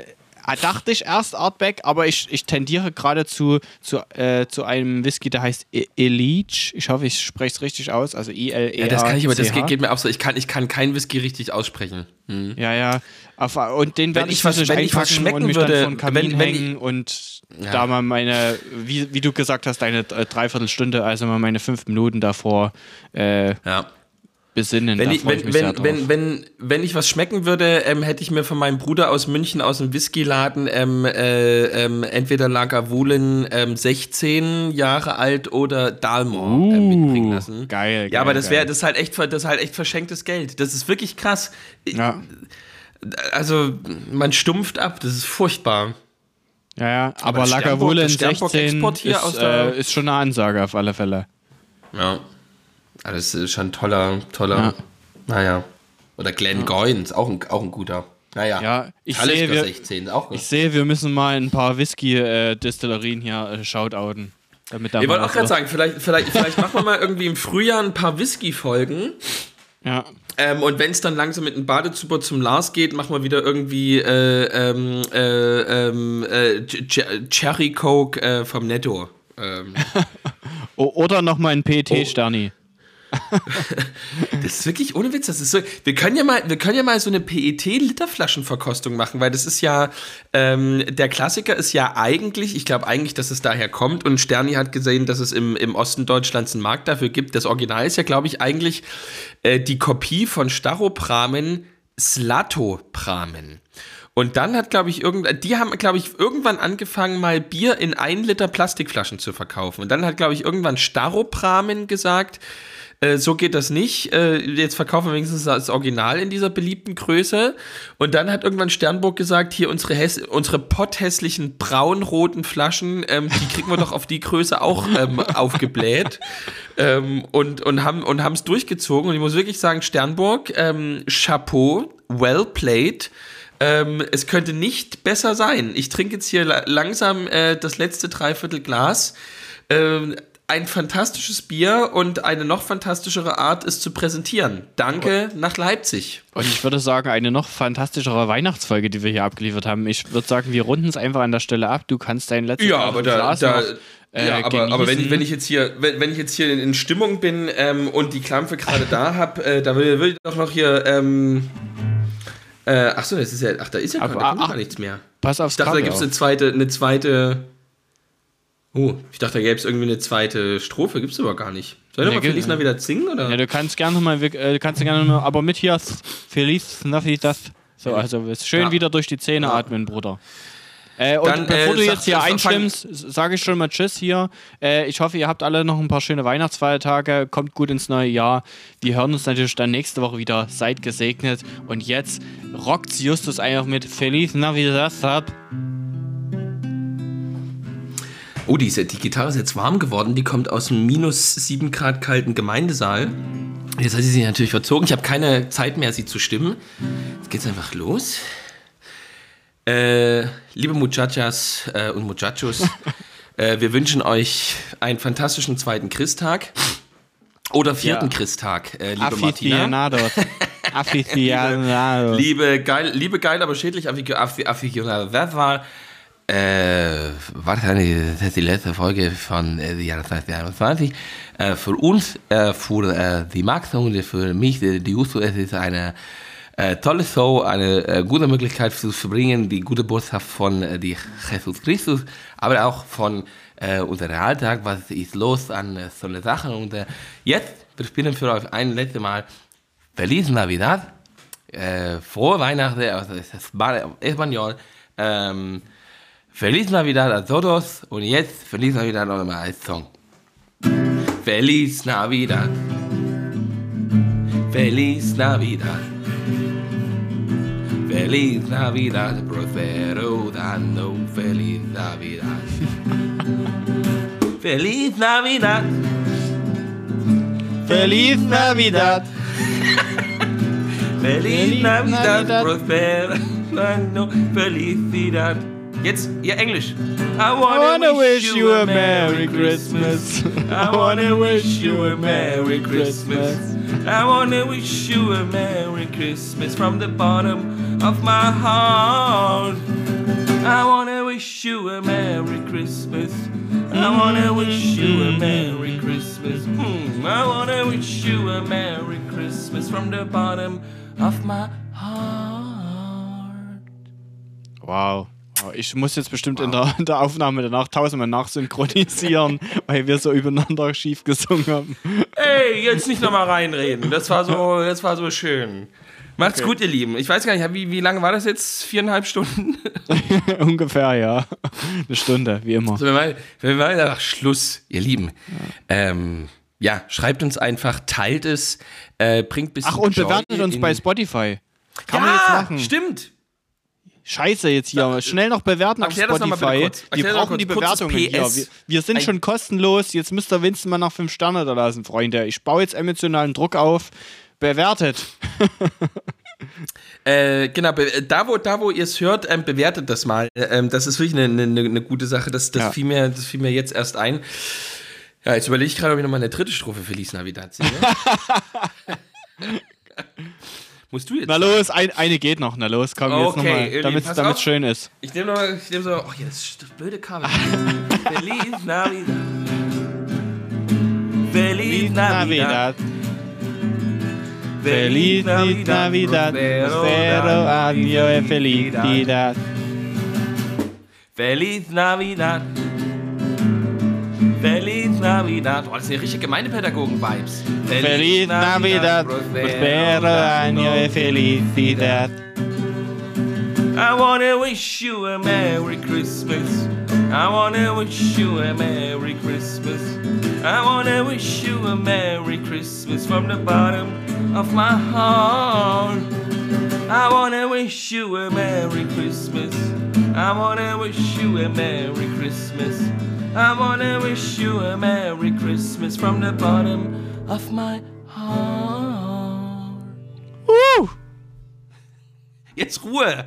dachte ich erst Artback, aber ich, ich tendiere gerade zu, zu, äh, zu einem Whisky, der heißt E- Elige. Ich hoffe, ich spreche es richtig aus. Also I-L-E. Ja, das kann ich, aber das geht, geht mir auch so. Ich kann, ich kann keinen Whisky richtig aussprechen. Hm. Ja, ja. Auf, und den werde ich, ich was- natürlich wenn ich was schmecken und mich würde, dann vor den Kamin wenn- wenn ich- hängen und Ja. da mal meine, wie, wie du gesagt hast, eine äh, Dreiviertelstunde, also mal meine fünf Minuten davor äh, Ja. Besinnen. Wenn ich, wenn, sehr wenn, wenn, wenn, wenn ich was schmecken würde, ähm, hätte ich mir von meinem Bruder aus München aus dem Whiskyladen ähm, äh, ähm, entweder ähm, 16 Jahre alt oder Dalmor ähm, mitbringen lassen. Uh, geil, Ja, geil, aber das wäre geil. das ist halt echt das ist halt echt verschenktes Geld. Das ist wirklich krass. ja. Also man stumpft ab, das ist furchtbar. Ja, ja, aber das Sternburg 16 Export hier ist, äh, ist schon eine Ansage auf alle Fälle. Ja. Das ist schon toller, toller. Naja. Oder Glenn Goyne ist auch ein, auch ein guter. Naja. Ja, ich sehe, wir- 16 auch gut. Ich sehe, wir müssen mal ein paar Whisky-Destillerien hier äh, shoutouten. Damit da Ich wollte auch gerade sagen, vielleicht, vielleicht, vielleicht machen wir mal irgendwie im Frühjahr ein paar Whisky-Folgen. Ja. Ähm, und wenn es dann langsam mit dem Badezuber zum Lars geht, machen wir wieder irgendwie äh, ähm, äh, ähm, äh, Ch- Cherry Coke äh, vom Netto. Ähm, oder nochmal ein Oh. Das ist wirklich ohne Witz. Das ist so. Wir können ja mal, wir können ja mal so eine PET-Literflaschenverkostung machen, weil das ist ja ähm, der Klassiker ist ja eigentlich, ich glaube eigentlich, dass es daher kommt. Und Sterni hat gesehen, dass es im, im Osten Deutschlands einen Markt dafür gibt. Das Original ist ja, glaube ich, eigentlich äh, die Kopie von Staropramen Slatopramen. Und dann hat, glaube ich, irgend, die haben, glaube ich, irgendwann angefangen, mal Bier in 1 Liter Plastikflaschen zu verkaufen. Und dann hat, glaube ich, irgendwann Staropramen gesagt, äh, so geht das nicht. Äh, jetzt verkaufen wir wenigstens das Original in dieser beliebten Größe. Und dann hat irgendwann Sternburg gesagt, hier unsere, häss unsere potthässlichen braun-roten Flaschen, ähm, die kriegen wir doch auf die Größe auch ähm, aufgebläht. Ähm, und und haben und es durchgezogen. Und ich muss wirklich sagen, Sternburg, ähm, Chapeau, well played. Ähm, es könnte nicht besser sein. Ich trinke jetzt hier la langsam äh, das letzte Dreiviertel Glas. Ähm, ein fantastisches Bier und eine noch fantastischere Art, es zu präsentieren. Danke nach Leipzig. Und ich würde sagen, eine noch fantastischere Weihnachtsfolge, die wir hier abgeliefert haben. Ich würde sagen, wir runden es einfach an der Stelle ab. Du kannst dein letztes Ja, aber da, da noch, äh, ja, aber, aber wenn, ich, wenn ich jetzt hier, wenn, wenn ich jetzt hier in Stimmung bin ähm, und die Klampfe gerade da habe, äh, da will, will ich doch noch hier. Ähm, äh, ach so, das ist ja, ach da ist ja Aber- gar, da kommt ach, gar nichts mehr. Pass aufs Ich dachte, da gibt es auf. eine zweite, eine zweite. Oh, ich dachte, da gäbe es irgendwie eine zweite Strophe, gibt es aber gar nicht. Soll ich Ja, noch mal gibt- Feliz Navidad singen oder? Ja, du kannst gerne mal, äh, kannst gerne mal, aber mit hier Feliz Navidad. So, also schön Ja. wieder durch die Zähne Ja. atmen, Bruder. Äh, und Dann, bevor äh, du jetzt hier einstimmst, sage ich schon mal Tschüss hier. Äh, ich hoffe, ihr habt alle noch ein paar schöne Weihnachtsfeiertage. Kommt gut ins neue Jahr. Wir hören uns natürlich dann nächste Woche wieder. Seid gesegnet. Und jetzt rockt Justus einfach mit Feliz Navidad. Oh, die, die Gitarre ist jetzt warm geworden. Die kommt aus dem minus 7 Grad kalten Gemeindesaal. Jetzt hat sie sich natürlich verzogen. Ich habe keine Zeit mehr, sie zu stimmen. Jetzt geht's einfach los. Äh, liebe Muchachas äh, und Muchachos, äh, wir wünschen euch einen fantastischen zweiten Christtag. Oder vierten Ja. Christtag, äh, liebe Martina. Aficionados. Aficionados. Liebe geil, liebe geil, aber schädlich Affi- Aficionado. Äh, wahrscheinlich das die letzte Folge von äh, Jahr 2021. Äh, für uns, äh, für äh, die Max und für mich, die, die Justo, es ist eine äh, tolle Show, eine äh, gute Möglichkeit zu verbringen, die gute Botschaft von äh, die Jesus Christus, aber auch von äh, unserem Alltag, was ist los an äh, so eine Sachen. Und äh, jetzt, wir spielen für euch ein letztes Mal Feliz Navidad, äh, frohe Weihnachten, also es ist Espanol, ähm, Feliz Navidad a todos. Und jetzt Feliz Navidad noch mal als Song. Feliz Navidad. Feliz Navidad. Feliz Navidad, prospero dando Feliz Navidad. Feliz Navidad. Feliz Navidad. Feliz Navidad, Navidad. prospero dando Felicidad. Jetzt ihr Englisch. I I wanna wish you a Merry Christmas. I wanna wish you a Merry Christmas. I wanna wish you a Merry Christmas from the bottom of my heart. I wanna wish you a Merry Christmas. I wanna wish you a Merry Christmas. Hmm, I wanna wish you a Merry Christmas from the bottom of my heart. Wow. Oh, Ich muss jetzt bestimmt in, der, in der Aufnahme danach tausendmal nachsynchronisieren, weil wir so übereinander schief gesungen haben. Ey, jetzt nicht nochmal reinreden. Das war so, das war so schön. Macht's gut, ihr Lieben. Ich weiß gar nicht, wie, wie lange war das jetzt? Viereinhalb Stunden? Ungefähr, ja. Eine Stunde, wie immer. So, wir machen, wir machen einfach Schluss, ihr Lieben. Ja, ähm, ja schreibt uns einfach, teilt es, äh, bringt bisschen Ach, und Joy bewertet uns bei Spotify. Kann ja, man jetzt machen. stimmt. Scheiße jetzt hier. Schnell noch bewerten auf noch Spotify. Wir noch brauchen die Bewertungen hier. Wir, wir sind Ein- schon kostenlos. Jetzt müsst ihr Winston mal nach fünf Sterne da lassen, Freunde. Ich baue jetzt emotionalen Druck auf. Bewertet. Äh, genau, be- da wo, da wo ihr es hört, ähm, bewertet das mal. Äh, Ähm, das ist wirklich eine, eine, eine gute Sache. Das, das, Ja. fiel mir, das fiel mir jetzt erst ein. Ja, jetzt überlege ich gerade, ob ich nochmal eine dritte Strophe Feliz Navidad singe. Musst du jetzt Na los, ein, eine geht noch. Na los, komm jetzt Okay, nochmal, Elli, damit es auf. schön ist. Ich nehme noch, ich nehme so, oh ja, das das blöde Kabel. Feliz Navidad. Feliz Navidad. Feliz Navidad. Prospero año e felicidad. Feliz Navidad. Feliz Navidad. Oh, das sind ja richtige Gemeindepädagogen-Vibes. Feliz Navidad. Prospero año e felicidad. I wanna wish you a Merry Christmas. I wanna wish you a Merry Christmas. I wanna wish you a Merry Christmas from the bottom of my heart. I wanna wish you a Merry Christmas. I wanna wish you a Merry Christmas. I wanna wish you a Merry Christmas from the bottom of my heart. Uh! Jetzt Ruhe!